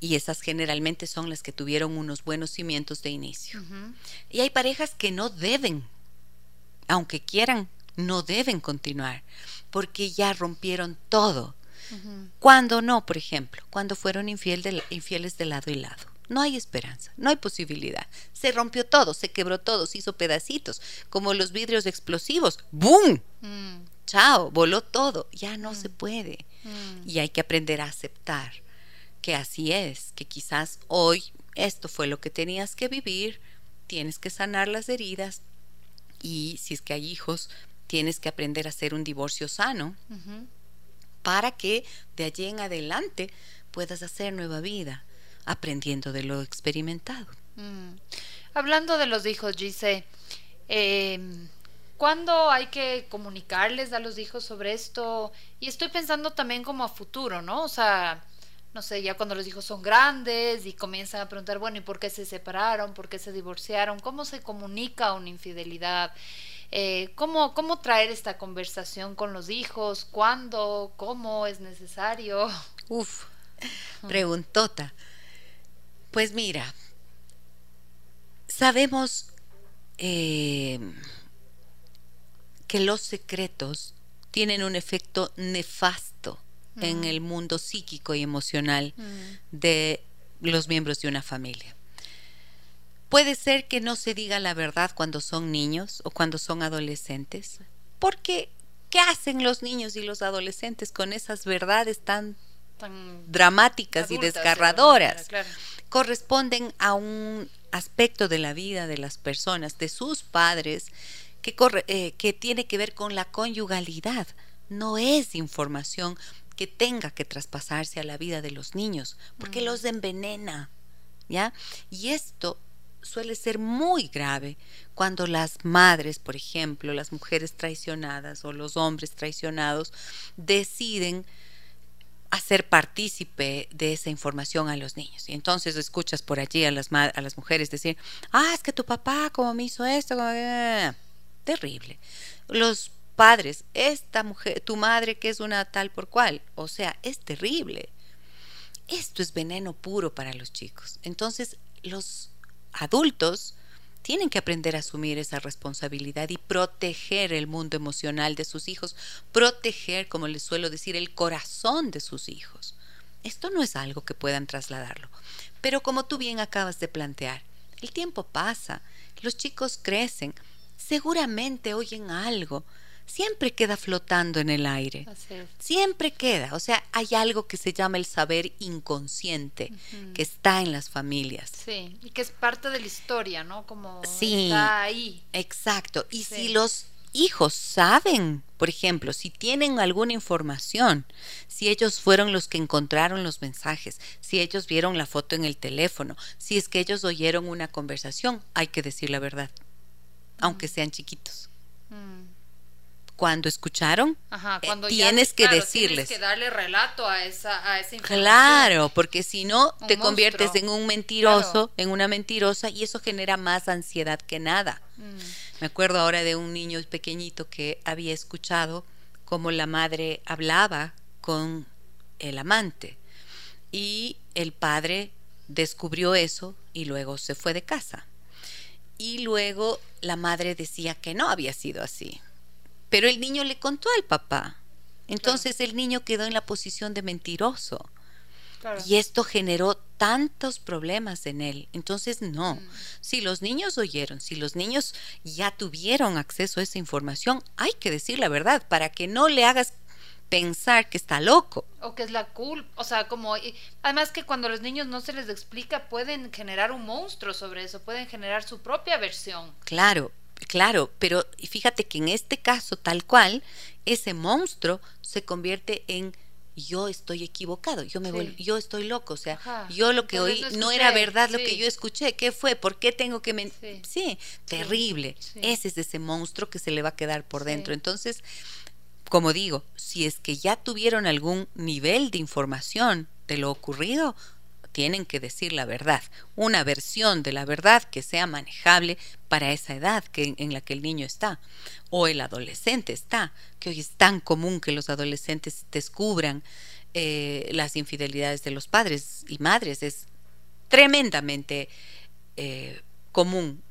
y esas generalmente son las que tuvieron unos buenos cimientos de inicio. Y hay parejas que no deben, aunque quieran, no deben continuar, porque ya rompieron todo. Cuando no, por ejemplo, cuando fueron infieles de lado y lado. No hay esperanza, no hay posibilidad. Se rompió todo, se quebró todo, se hizo pedacitos, como los vidrios explosivos. ¡Boom! Mm. Chao, voló todo. Ya no se mm. puede. Mm. Y hay que aprender a aceptar que así es, que quizás hoy esto fue lo que tenías que vivir, tienes que sanar las heridas y si es que hay hijos, tienes que aprender a hacer un divorcio sano para que de allí en adelante puedas hacer nueva vida, aprendiendo de lo experimentado. Mm. Hablando de los hijos, Gise, em, ¿Cuándo hay que comunicarles a los hijos sobre esto? Y estoy pensando también como a futuro, ¿no? O sea, no sé, ya cuando los hijos son grandes y comienzan a preguntar, bueno, ¿y por qué se separaron? ¿Por qué se divorciaron? ¿Cómo se comunica una infidelidad? Eh, ¿cómo, ¿Cómo traer esta conversación con los hijos? ¿Cuándo? ¿Cómo es necesario? Uf, preguntota. Pues mira, sabemos eh, que los secretos tienen un efecto nefasto en el mundo psíquico y emocional de los miembros de una familia. Puede ser que no se diga la verdad cuando son niños o cuando son adolescentes, porque ¿qué hacen los niños y los adolescentes con esas verdades tan, dramáticas y desgarradoras? Corresponden a un aspecto de la vida de las personas, de sus padres, que, eh, que tiene que ver con la conyugalidad. No es información que tenga que traspasarse a la vida de los niños, porque los envenena, ¿ya? Y esto suele ser muy grave cuando las madres, por ejemplo, las mujeres traicionadas o los hombres traicionados deciden hacer partícipe de esa información a los niños. Y entonces escuchas por allí a las, a las mujeres decir, ah, es que tu papá como me hizo esto, terrible. Los padres, esta mujer, tu madre que es una tal por cual, o sea, es terrible. Esto es veneno puro para los chicos. Entonces, los adultos tienen que aprender a asumir esa responsabilidad y proteger el mundo emocional de sus hijos, proteger, como les suelo decir, el corazón de sus hijos. Esto no es algo que puedan trasladarlo. Pero como tú bien acabas de plantear, el tiempo pasa, los chicos crecen, seguramente oyen algo, siempre queda flotando en el aire. Siempre queda. O sea, hay algo que se llama el saber inconsciente, que está en las familias. Sí, y que es parte de la historia, ¿no? Como sí, está ahí. Exacto. Y si los hijos saben, por ejemplo, si tienen alguna información, si ellos fueron los que encontraron los mensajes, si ellos vieron la foto en el teléfono, si es que ellos oyeron una conversación, hay que decir la verdad, aunque sean chiquitos. Mm cuando escucharon, eh, cuando tienes que decirles. Tienes que darle relato a esa, a esa información. Claro, porque si no, te conviertes en un mentiroso, en una mentirosa, y eso genera más ansiedad que nada. Mm. Me acuerdo ahora de un niño pequeñito que había escuchado cómo la madre hablaba con el amante, y el padre descubrió eso y luego se fue de casa. Y luego la madre decía que no había sido así pero el niño le contó al papá. Entonces el niño quedó en la posición de mentiroso. Y esto generó tantos problemas en él. Entonces, no. Mm. Si los niños oyeron, si los niños ya tuvieron acceso a esa información, hay que decir la verdad para que no le hagas pensar que está loco. O que es la culpa. O sea, como. Además, que cuando a los niños no se les explica, pueden generar un monstruo sobre eso, pueden generar su propia versión. Claro, Claro, pero fíjate que en este caso tal cual, ese monstruo se convierte en yo estoy equivocado, yo me yo estoy loco, o sea, yo lo que oí no, era verdad lo que yo escuché, ¿qué fue? ¿Por qué tengo que mentir? Sí. terrible. Ese es ese monstruo que se le va a quedar por dentro. Entonces, como digo, si es que ya tuvieron algún nivel de información de lo ocurrido, tienen que decir la verdad, una versión de la verdad que sea manejable para esa edad que, en la que el niño está o el adolescente está, que hoy es tan común que los adolescentes descubran eh, las infidelidades de los padres y madres, es tremendamente eh, común.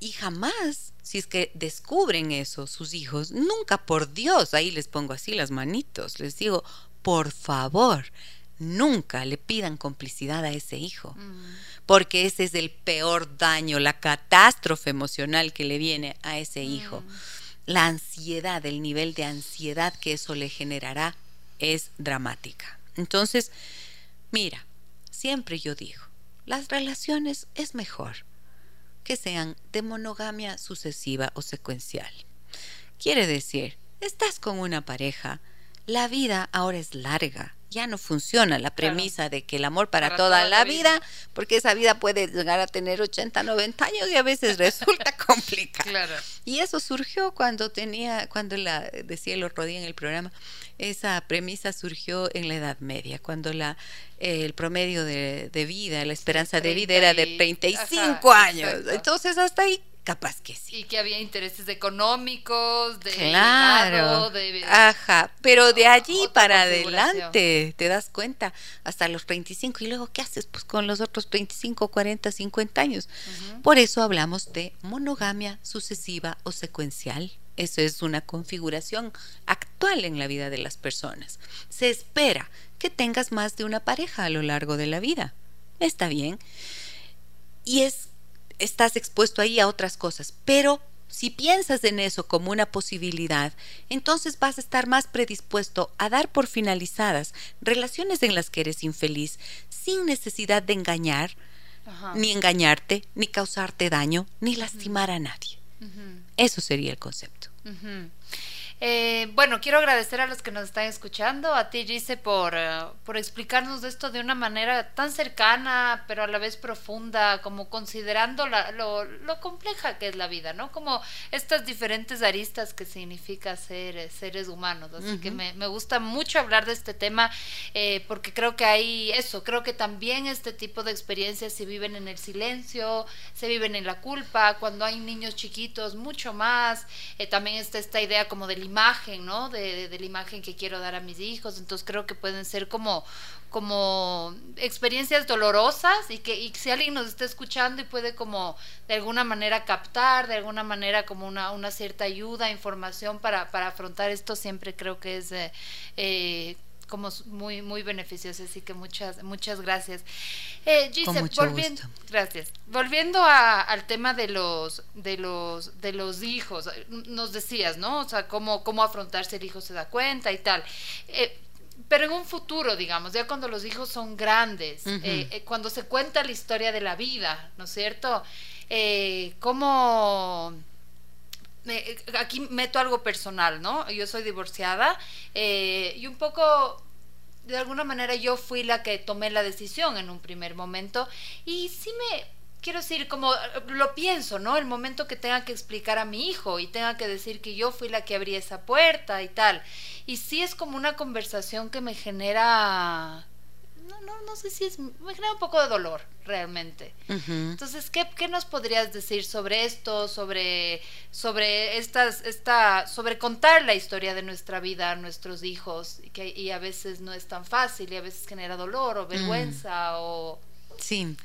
Y jamás, si es que descubren eso sus hijos, nunca por Dios, ahí les pongo así las manitos, les digo, por favor, nunca le pidan complicidad a ese hijo, mm. porque ese es el peor daño, la catástrofe emocional que le viene a ese hijo. Mm. La ansiedad, el nivel de ansiedad que eso le generará es dramática. Entonces, mira, siempre yo digo, las relaciones es mejor que sean de monogamia sucesiva o secuencial. Quiere decir, estás con una pareja, la vida ahora es larga, ya no funciona la premisa de que el amor para, toda, la vida, porque esa vida puede llegar a tener 80, 90 años y a veces resulta complicado. Claro. Y eso surgió cuando tenía, cuando la, decía el otro día en el programa, esa premisa surgió en la Edad Media, cuando la el promedio de, vida, la esperanza de vida era de 35 años. Entonces hasta ahí capaz que sí. Y que había intereses económicos, de claro, de, ajá, pero de allí para adelante, te das cuenta, hasta los 35 y luego ¿qué haces pues con los otros 35, 40, 50 años? Por eso hablamos de monogamia sucesiva o secuencial. Eso es una configuración actual en la vida de las personas. Se espera que tengas más de una pareja a lo largo de la vida. Está bien. Y es estás expuesto ahí a otras cosas. Pero si piensas en eso como una posibilidad, entonces vas a estar más predispuesto a dar por finalizadas relaciones en las que eres infeliz sin necesidad de engañar, ni engañarte, ni causarte daño, ni lastimar a nadie. Eso sería el concepto. Eh, bueno, quiero agradecer a los que nos están escuchando, a ti Gise por, eh, por explicarnos esto de una manera tan cercana, pero a la vez profunda, como considerando la, lo, lo, compleja que es la vida, ¿no? Como estas diferentes aristas que significa ser eh, seres humanos. Así que me, me, gusta mucho hablar de este tema porque creo que hay eso, creo que también este tipo de experiencias se viven en el silencio, se viven en la culpa, cuando hay niños chiquitos, mucho más. también está esta idea como del imagen, ¿no? De, la imagen que quiero dar a mis hijos. Entonces creo que pueden ser como, como experiencias dolorosas y que y si alguien nos está escuchando y puede como de alguna manera captar, de alguna manera como una, una cierta ayuda, información para, para afrontar esto, siempre creo que es eh, eh, como muy muy beneficioso así que muchas muchas gracias. Eh, volviendo gracias. Volviendo al tema de los de los de los hijos nos decías no o sea cómo cómo afrontar si el hijo se da cuenta y tal. Eh, pero en un futuro, digamos, ya cuando los hijos son grandes, eh, eh, cuando se cuenta la historia de la vida, ¿no es cierto? ¿Cómo, aquí meto algo personal, ¿no? Yo soy divorciada eh, y un poco, de alguna manera yo fui la que tomé la decisión en un primer momento y sí me, quiero decir, como lo pienso, ¿no? El momento que tenga que explicar a mi hijo y tenga que decir que yo fui la que abrí esa puerta y tal. Y sí es como una conversación que me genera no, no, no sé si es, me genera un poco de dolor realmente. Entonces, ¿qué, ¿qué, nos podrías decir sobre esto, sobre, sobre estas, esta, sobre contar la historia de nuestra vida a nuestros hijos, y que y a veces no es tan fácil y a veces genera dolor o vergüenza mm. o... Sí.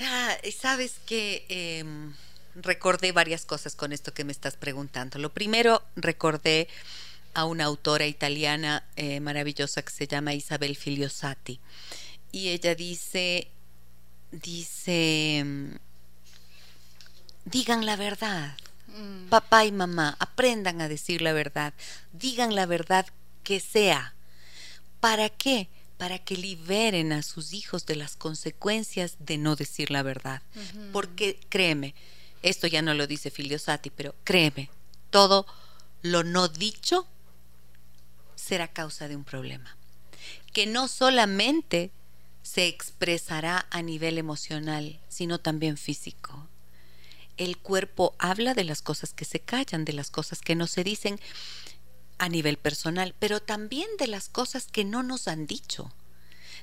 Ah, Sabes que em, recordé varias cosas con esto que me estás preguntando. Lo primero, recordé a una autora italiana eh, maravillosa que se llama Isabel Filiosati. Y ella dice, dice, digan la verdad. Mm. Papá y mamá, aprendan a decir la verdad. Digan la verdad que sea. ¿Para qué? Para que liberen a sus hijos de las consecuencias de no decir la verdad. Porque créeme, esto ya no lo dice Filiosati, pero créeme, todo lo no dicho será causa de un problema, que no solamente se expresará a nivel emocional, sino también físico. El cuerpo habla de las cosas que se callan, de las cosas que no se dicen a nivel personal, pero también de las cosas que no nos han dicho,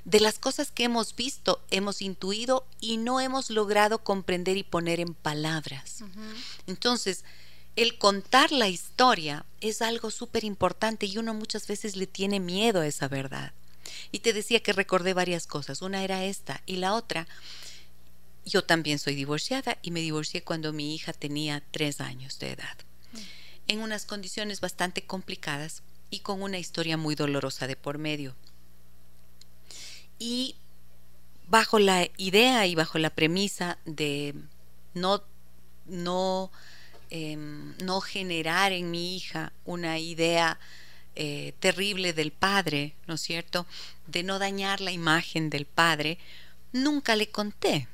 de las cosas que hemos visto, hemos intuido y no hemos logrado comprender y poner en palabras. Entonces, el contar la historia es algo súper importante y uno muchas veces le tiene miedo a esa verdad. Y te decía que recordé varias cosas. Una era esta y la otra, yo también soy divorciada y me divorcié cuando mi hija tenía tres años de edad. En unas condiciones bastante complicadas y con una historia muy dolorosa de por medio. Y bajo la idea y bajo la premisa de no, no Em, no generar en mi hija una idea eh, terrible del padre, ¿no es cierto? De no dañar la imagen del padre, nunca le conté.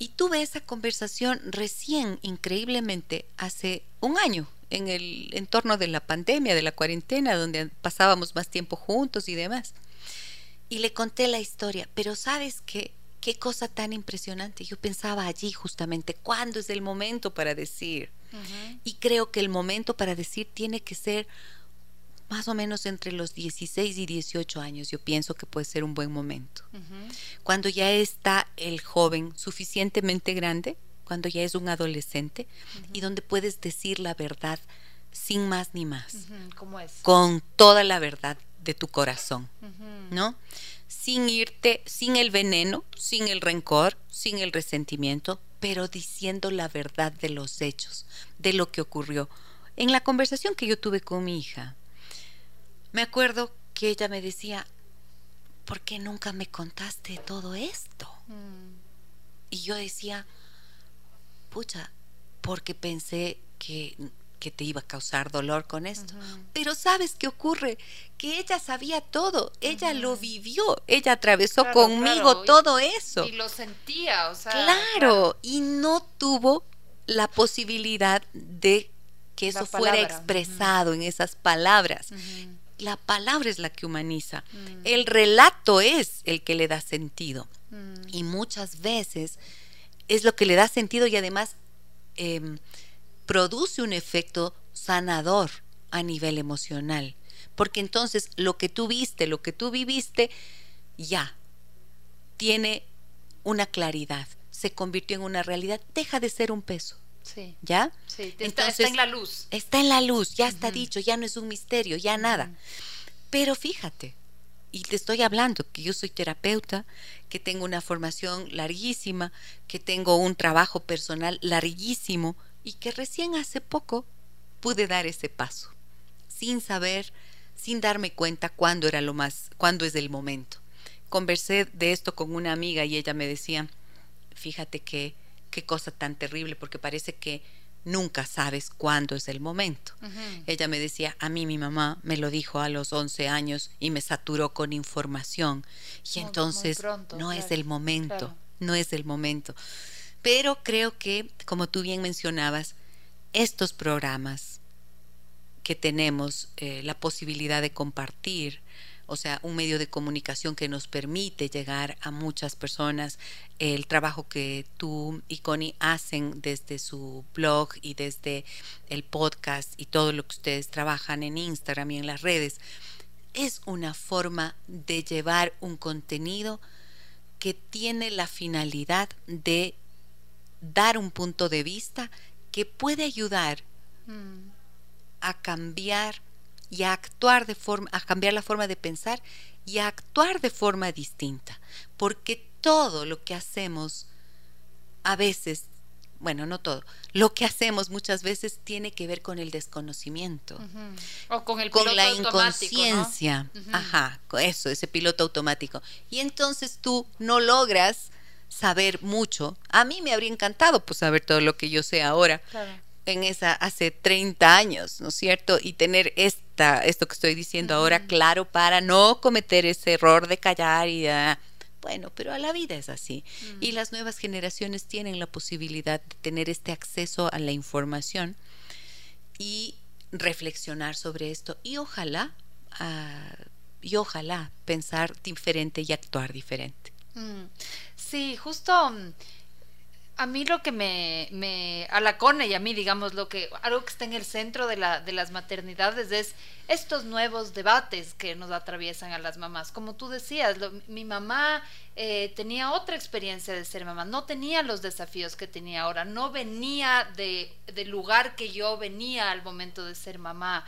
Y tuve esa conversación recién, increíblemente, hace un año, en el entorno de la pandemia, de la cuarentena, donde pasábamos más tiempo juntos y demás. Y le conté la historia, pero sabes qué? Qué cosa tan impresionante. Yo pensaba allí justamente, ¿cuándo es el momento para decir? Y creo que el momento para decir tiene que ser más o menos entre los 16 y 18 años. Yo pienso que puede ser un buen momento. Cuando ya está el joven suficientemente grande, cuando ya es un adolescente y donde puedes decir la verdad sin más ni más. ¿Cómo es? Con toda la verdad de tu corazón, ¿no? Sin irte, sin el veneno, sin el rencor, sin el resentimiento, pero diciendo la verdad de los hechos, de lo que ocurrió. En la conversación que yo tuve con mi hija, me acuerdo que ella me decía, ¿por qué nunca me contaste todo esto? Mm. Y yo decía, pucha, porque pensé que que te iba a causar dolor con esto. Pero ¿sabes qué ocurre? Que ella sabía todo, ella lo vivió, ella atravesó conmigo todo eso. Y lo sentía, o sea. Claro, y no tuvo la posibilidad de que eso fuera expresado en esas palabras. La palabra es la que humaniza. Mm. El relato es el que le da sentido. Mm. Y muchas veces es lo que le da sentido y además em, produce un efecto sanador a nivel emocional. Porque entonces lo que tú viste, lo que tú viviste, ya tiene una claridad, se convirtió en una realidad, deja de ser un peso. Sí. ¿Ya? Sí, entonces, está en la luz. Está en la luz, ya está dicho, ya no es un misterio, ya nada. Pero fíjate, y te estoy hablando que yo soy terapeuta, que tengo una formación larguísima, que tengo un trabajo personal larguísimo, y que recién hace poco pude dar ese paso, sin saber, sin darme cuenta cuándo era lo más, cuándo es el momento. Conversé de esto con una amiga y ella me decía, fíjate que qué cosa tan terrible, porque parece que nunca sabes cuándo es el momento. Ella me decía, a mí mi mamá me lo dijo a los 11 años y me saturó con información. Y entonces no es el momento, no es el momento. Pero creo que, como tú bien mencionabas, estos programas que tenemos eh, la posibilidad de compartir, o sea, un medio de comunicación que nos permite llegar a muchas personas, el trabajo que tú y Connie hacen desde su blog y desde el podcast y todo lo que ustedes trabajan en Instagram y en las redes, es una forma de llevar un contenido que tiene la finalidad de dar un punto de vista que puede ayudar mm. a cambiar y a actuar de forma, a cambiar la forma de pensar y a actuar de forma distinta. Porque todo lo que hacemos a veces, bueno, no todo, lo que hacemos muchas veces tiene que ver con el desconocimiento. O con el con la inconsciencia. Ajá, eso, ese piloto automático. Y entonces tú no logras saber mucho. A mí me habría encantado pues saber todo lo que yo sé ahora. En esa hace 30 años, ¿no es cierto? Y tener esta esto que estoy diciendo ahora claro para no cometer ese error de callar y ah, bueno, pero a la vida es así. Y las nuevas generaciones tienen la posibilidad de tener este acceso a la información y reflexionar sobre esto y ojalá ah, y ojalá pensar diferente y actuar diferente. Mm. Sí, justo mm, a mí lo que me, me alacone y a mí, digamos, lo que algo que está en el centro de, la, de las maternidades es estos nuevos debates que nos atraviesan a las mamás. Como tú decías, mi mamá eh, tenía otra experiencia de ser mamá, no tenía los desafíos que tenía ahora, no venía de, del lugar que yo venía al momento de ser mamá.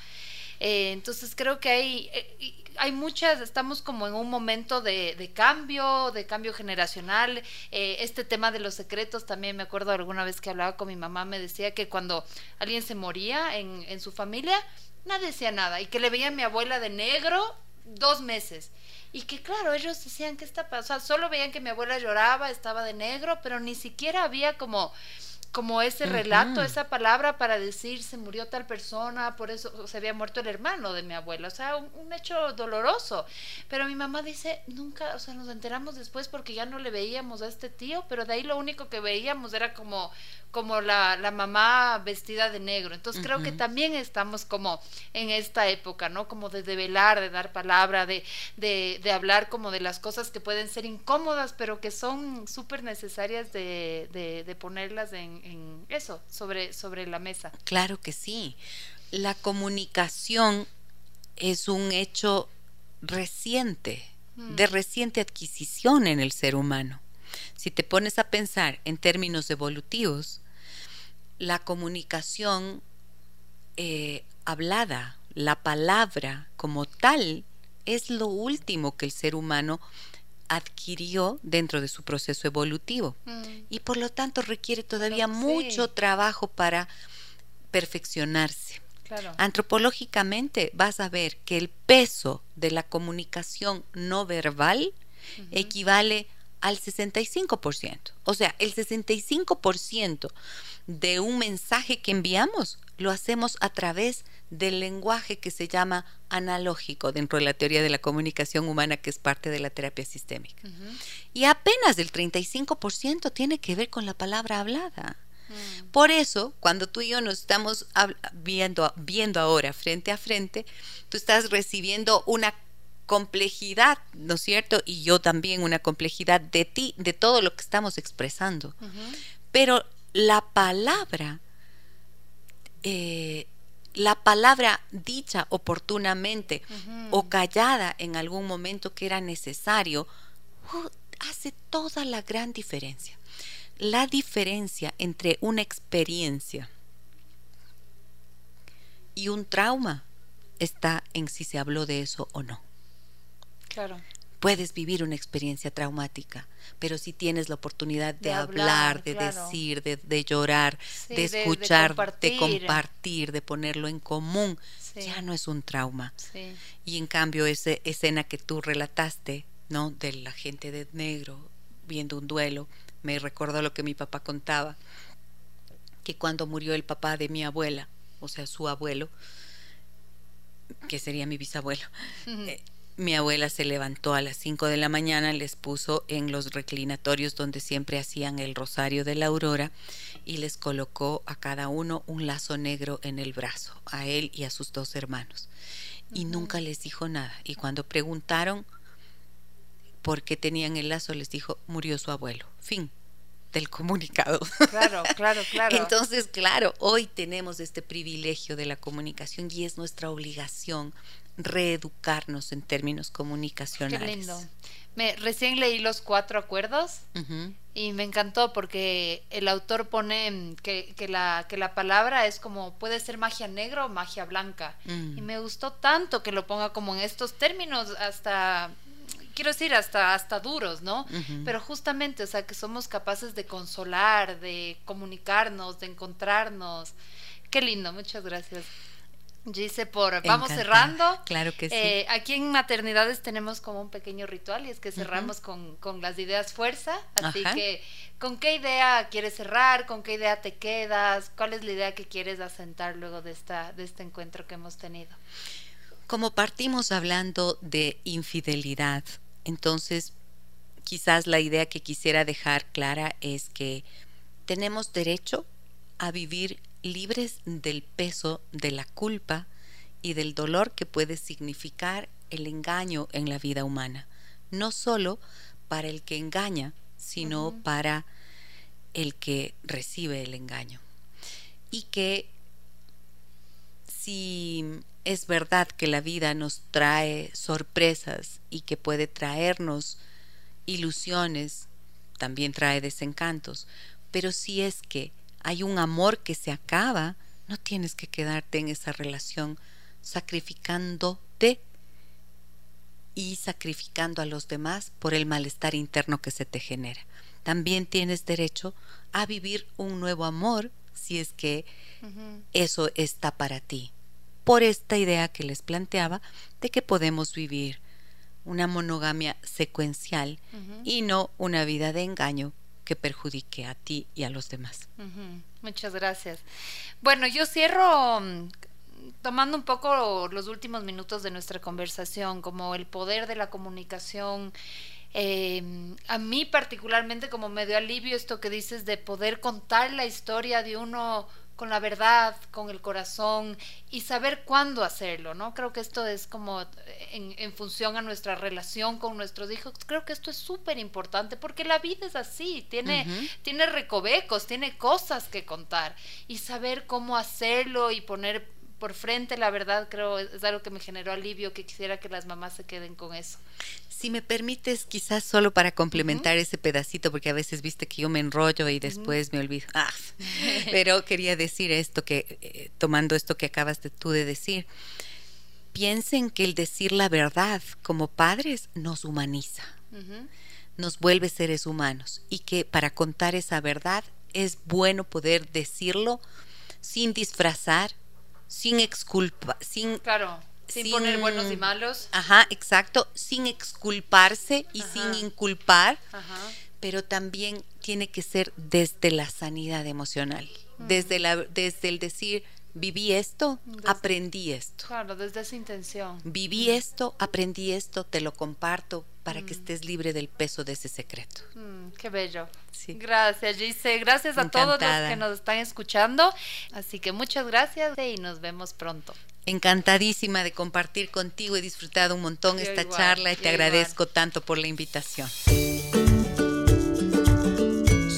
Eh, entonces creo que hay, eh, hay muchas, estamos como en un momento de, de cambio, de cambio generacional. Eh, este tema de los secretos también me acuerdo alguna vez que hablaba con mi mamá, me decía que cuando alguien se moría en, en su familia, nadie decía nada y que le veía a mi abuela de negro dos meses. Y que claro, ellos decían que está pasando, solo veían que mi abuela lloraba, estaba de negro, pero ni siquiera había como como ese relato, esa palabra para decir se murió tal persona, por eso se había muerto el hermano de mi abuela, o sea, un, hecho doloroso. Pero mi mamá dice, nunca, o sea, nos enteramos después porque ya no le veíamos a este tío, pero de ahí lo único que veíamos era como como la, la mamá vestida de negro. Entonces creo que también estamos como en esta época, ¿no? Como de develar, de dar palabra, de, de, de hablar como de las cosas que pueden ser incómodas, pero que son súper necesarias de, de, ponerlas en, en, eso, sobre, sobre la mesa. Claro que sí. La comunicación es un hecho reciente, de mm. reciente adquisición en el ser humano. Si te pones a pensar en términos evolutivos, la comunicación eh, hablada, la palabra como tal, es lo último que el ser humano adquirió dentro de su proceso evolutivo mm. y por lo tanto requiere todavía mucho trabajo para perfeccionarse. Antropológicamente vas a ver que el peso de la comunicación no verbal equivale al 65%. O sea, el 65% de un mensaje que enviamos lo hacemos a través del lenguaje que se llama analógico dentro de la teoría de la comunicación humana que es parte de la terapia sistémica. Y apenas el 35% tiene que ver con la palabra hablada. Mm. Por eso, cuando tú y yo nos estamos viendo, viendo ahora frente a frente, tú estás recibiendo una complejidad, ¿no es cierto? Y yo también una complejidad de ti, de todo lo que estamos expresando. Pero la palabra, eh, la palabra dicha oportunamente o callada en algún momento que era necesario, uh, hace toda la gran diferencia. La diferencia entre una experiencia y un trauma está en si se habló de eso o no. Puedes vivir una experiencia traumática, pero si tienes la oportunidad de, hablar, de decir, de, llorar, de escuchar, de compartir. de ponerlo en común, ya no es un trauma. Y en cambio, esa escena que tú relataste, ¿no? De la gente de negro viendo un duelo, me recordó lo que mi papá contaba, que cuando murió el papá de mi abuela, o sea, su abuelo, que sería mi bisabuelo, mi abuela se levantó a las 5 de la mañana, les puso en los reclinatorios donde siempre hacían el rosario de la aurora y les colocó a cada uno un lazo negro en el brazo, a él y a sus dos hermanos. Y nunca les dijo nada. Y cuando preguntaron por qué tenían el lazo, les dijo, murió su abuelo. Fin del comunicado. Claro, claro, claro. Entonces, claro, hoy tenemos este privilegio de la comunicación y es nuestra obligación reeducarnos en términos comunicacionales. Qué lindo. Me, recién leí los cuatro acuerdos y me encantó porque el autor pone que, que, la, que la palabra es como puede ser magia negra o magia blanca. Mm. Y me gustó tanto que lo ponga como en estos términos hasta quiero decir, hasta, hasta duros, ¿no? Pero justamente, o sea, que somos capaces de consolar, de comunicarnos, de encontrarnos. Qué lindo, muchas gracias. Dice por vamos cerrando. Claro que sí. Eh, aquí en maternidades tenemos como un pequeño ritual y es que cerramos con, las ideas fuerza. Así que, ¿con qué idea quieres cerrar? ¿Con qué idea te quedas? ¿Cuál es la idea que quieres asentar luego de esta de este encuentro que hemos tenido? Como partimos hablando de infidelidad, entonces quizás la idea que quisiera dejar clara es que tenemos derecho a vivir libres del peso de la culpa y del dolor que puede significar el engaño en la vida humana, no solo para el que engaña, sino para el que recibe el engaño. Y que si es verdad que la vida nos trae sorpresas y que puede traernos ilusiones, también trae desencantos, pero si es que hay un amor que se acaba, no tienes que quedarte en esa relación sacrificándote y sacrificando a los demás por el malestar interno que se te genera. También tienes derecho a vivir un nuevo amor si es que eso está para ti. Por esta idea que les planteaba de que podemos vivir una monogamia secuencial y no una vida de engaño que perjudique a ti y a los demás. Muchas gracias. Bueno, yo cierro mm, tomando un poco los últimos minutos de nuestra conversación, como el poder de la comunicación. Eh, a mí particularmente como medio alivio esto que dices de poder contar la historia de uno con la verdad, con el corazón y saber cuándo hacerlo, ¿no? Creo que esto es como en, función a nuestra relación con nuestros hijos, creo que esto es súper importante porque la vida es así, tiene, tiene recovecos, tiene cosas que contar y saber cómo hacerlo y poner por frente la verdad creo es algo que me generó alivio que quisiera que las mamás se queden con eso. Si me permites, quizás solo para complementar ese pedacito, porque a veces viste que yo me enrollo y después me olvido. Ah, pero quería decir esto, que eh, tomando esto que acabas de, tú de decir, piensen que el decir la verdad como padres nos humaniza, nos vuelve seres humanos y que para contar esa verdad es bueno poder decirlo sin disfrazar, sin exculpa, sin claro sin, poner buenos y malos. Ajá, exacto, sin exculparse y sin inculpar, pero también tiene que ser desde la sanidad emocional, mm. desde, la, desde el decir, viví esto, aprendí esto. Claro, desde esa intención. Viví esto, aprendí esto, te lo comparto para que mm. estés libre del peso de ese secreto. Mm, qué bello. Sí. Gracias, Gise. Gracias a todos los que nos están escuchando. Así que muchas gracias y nos vemos pronto. Encantadísima de compartir contigo. He disfrutado un montón esta charla y te agradezco tanto por la invitación.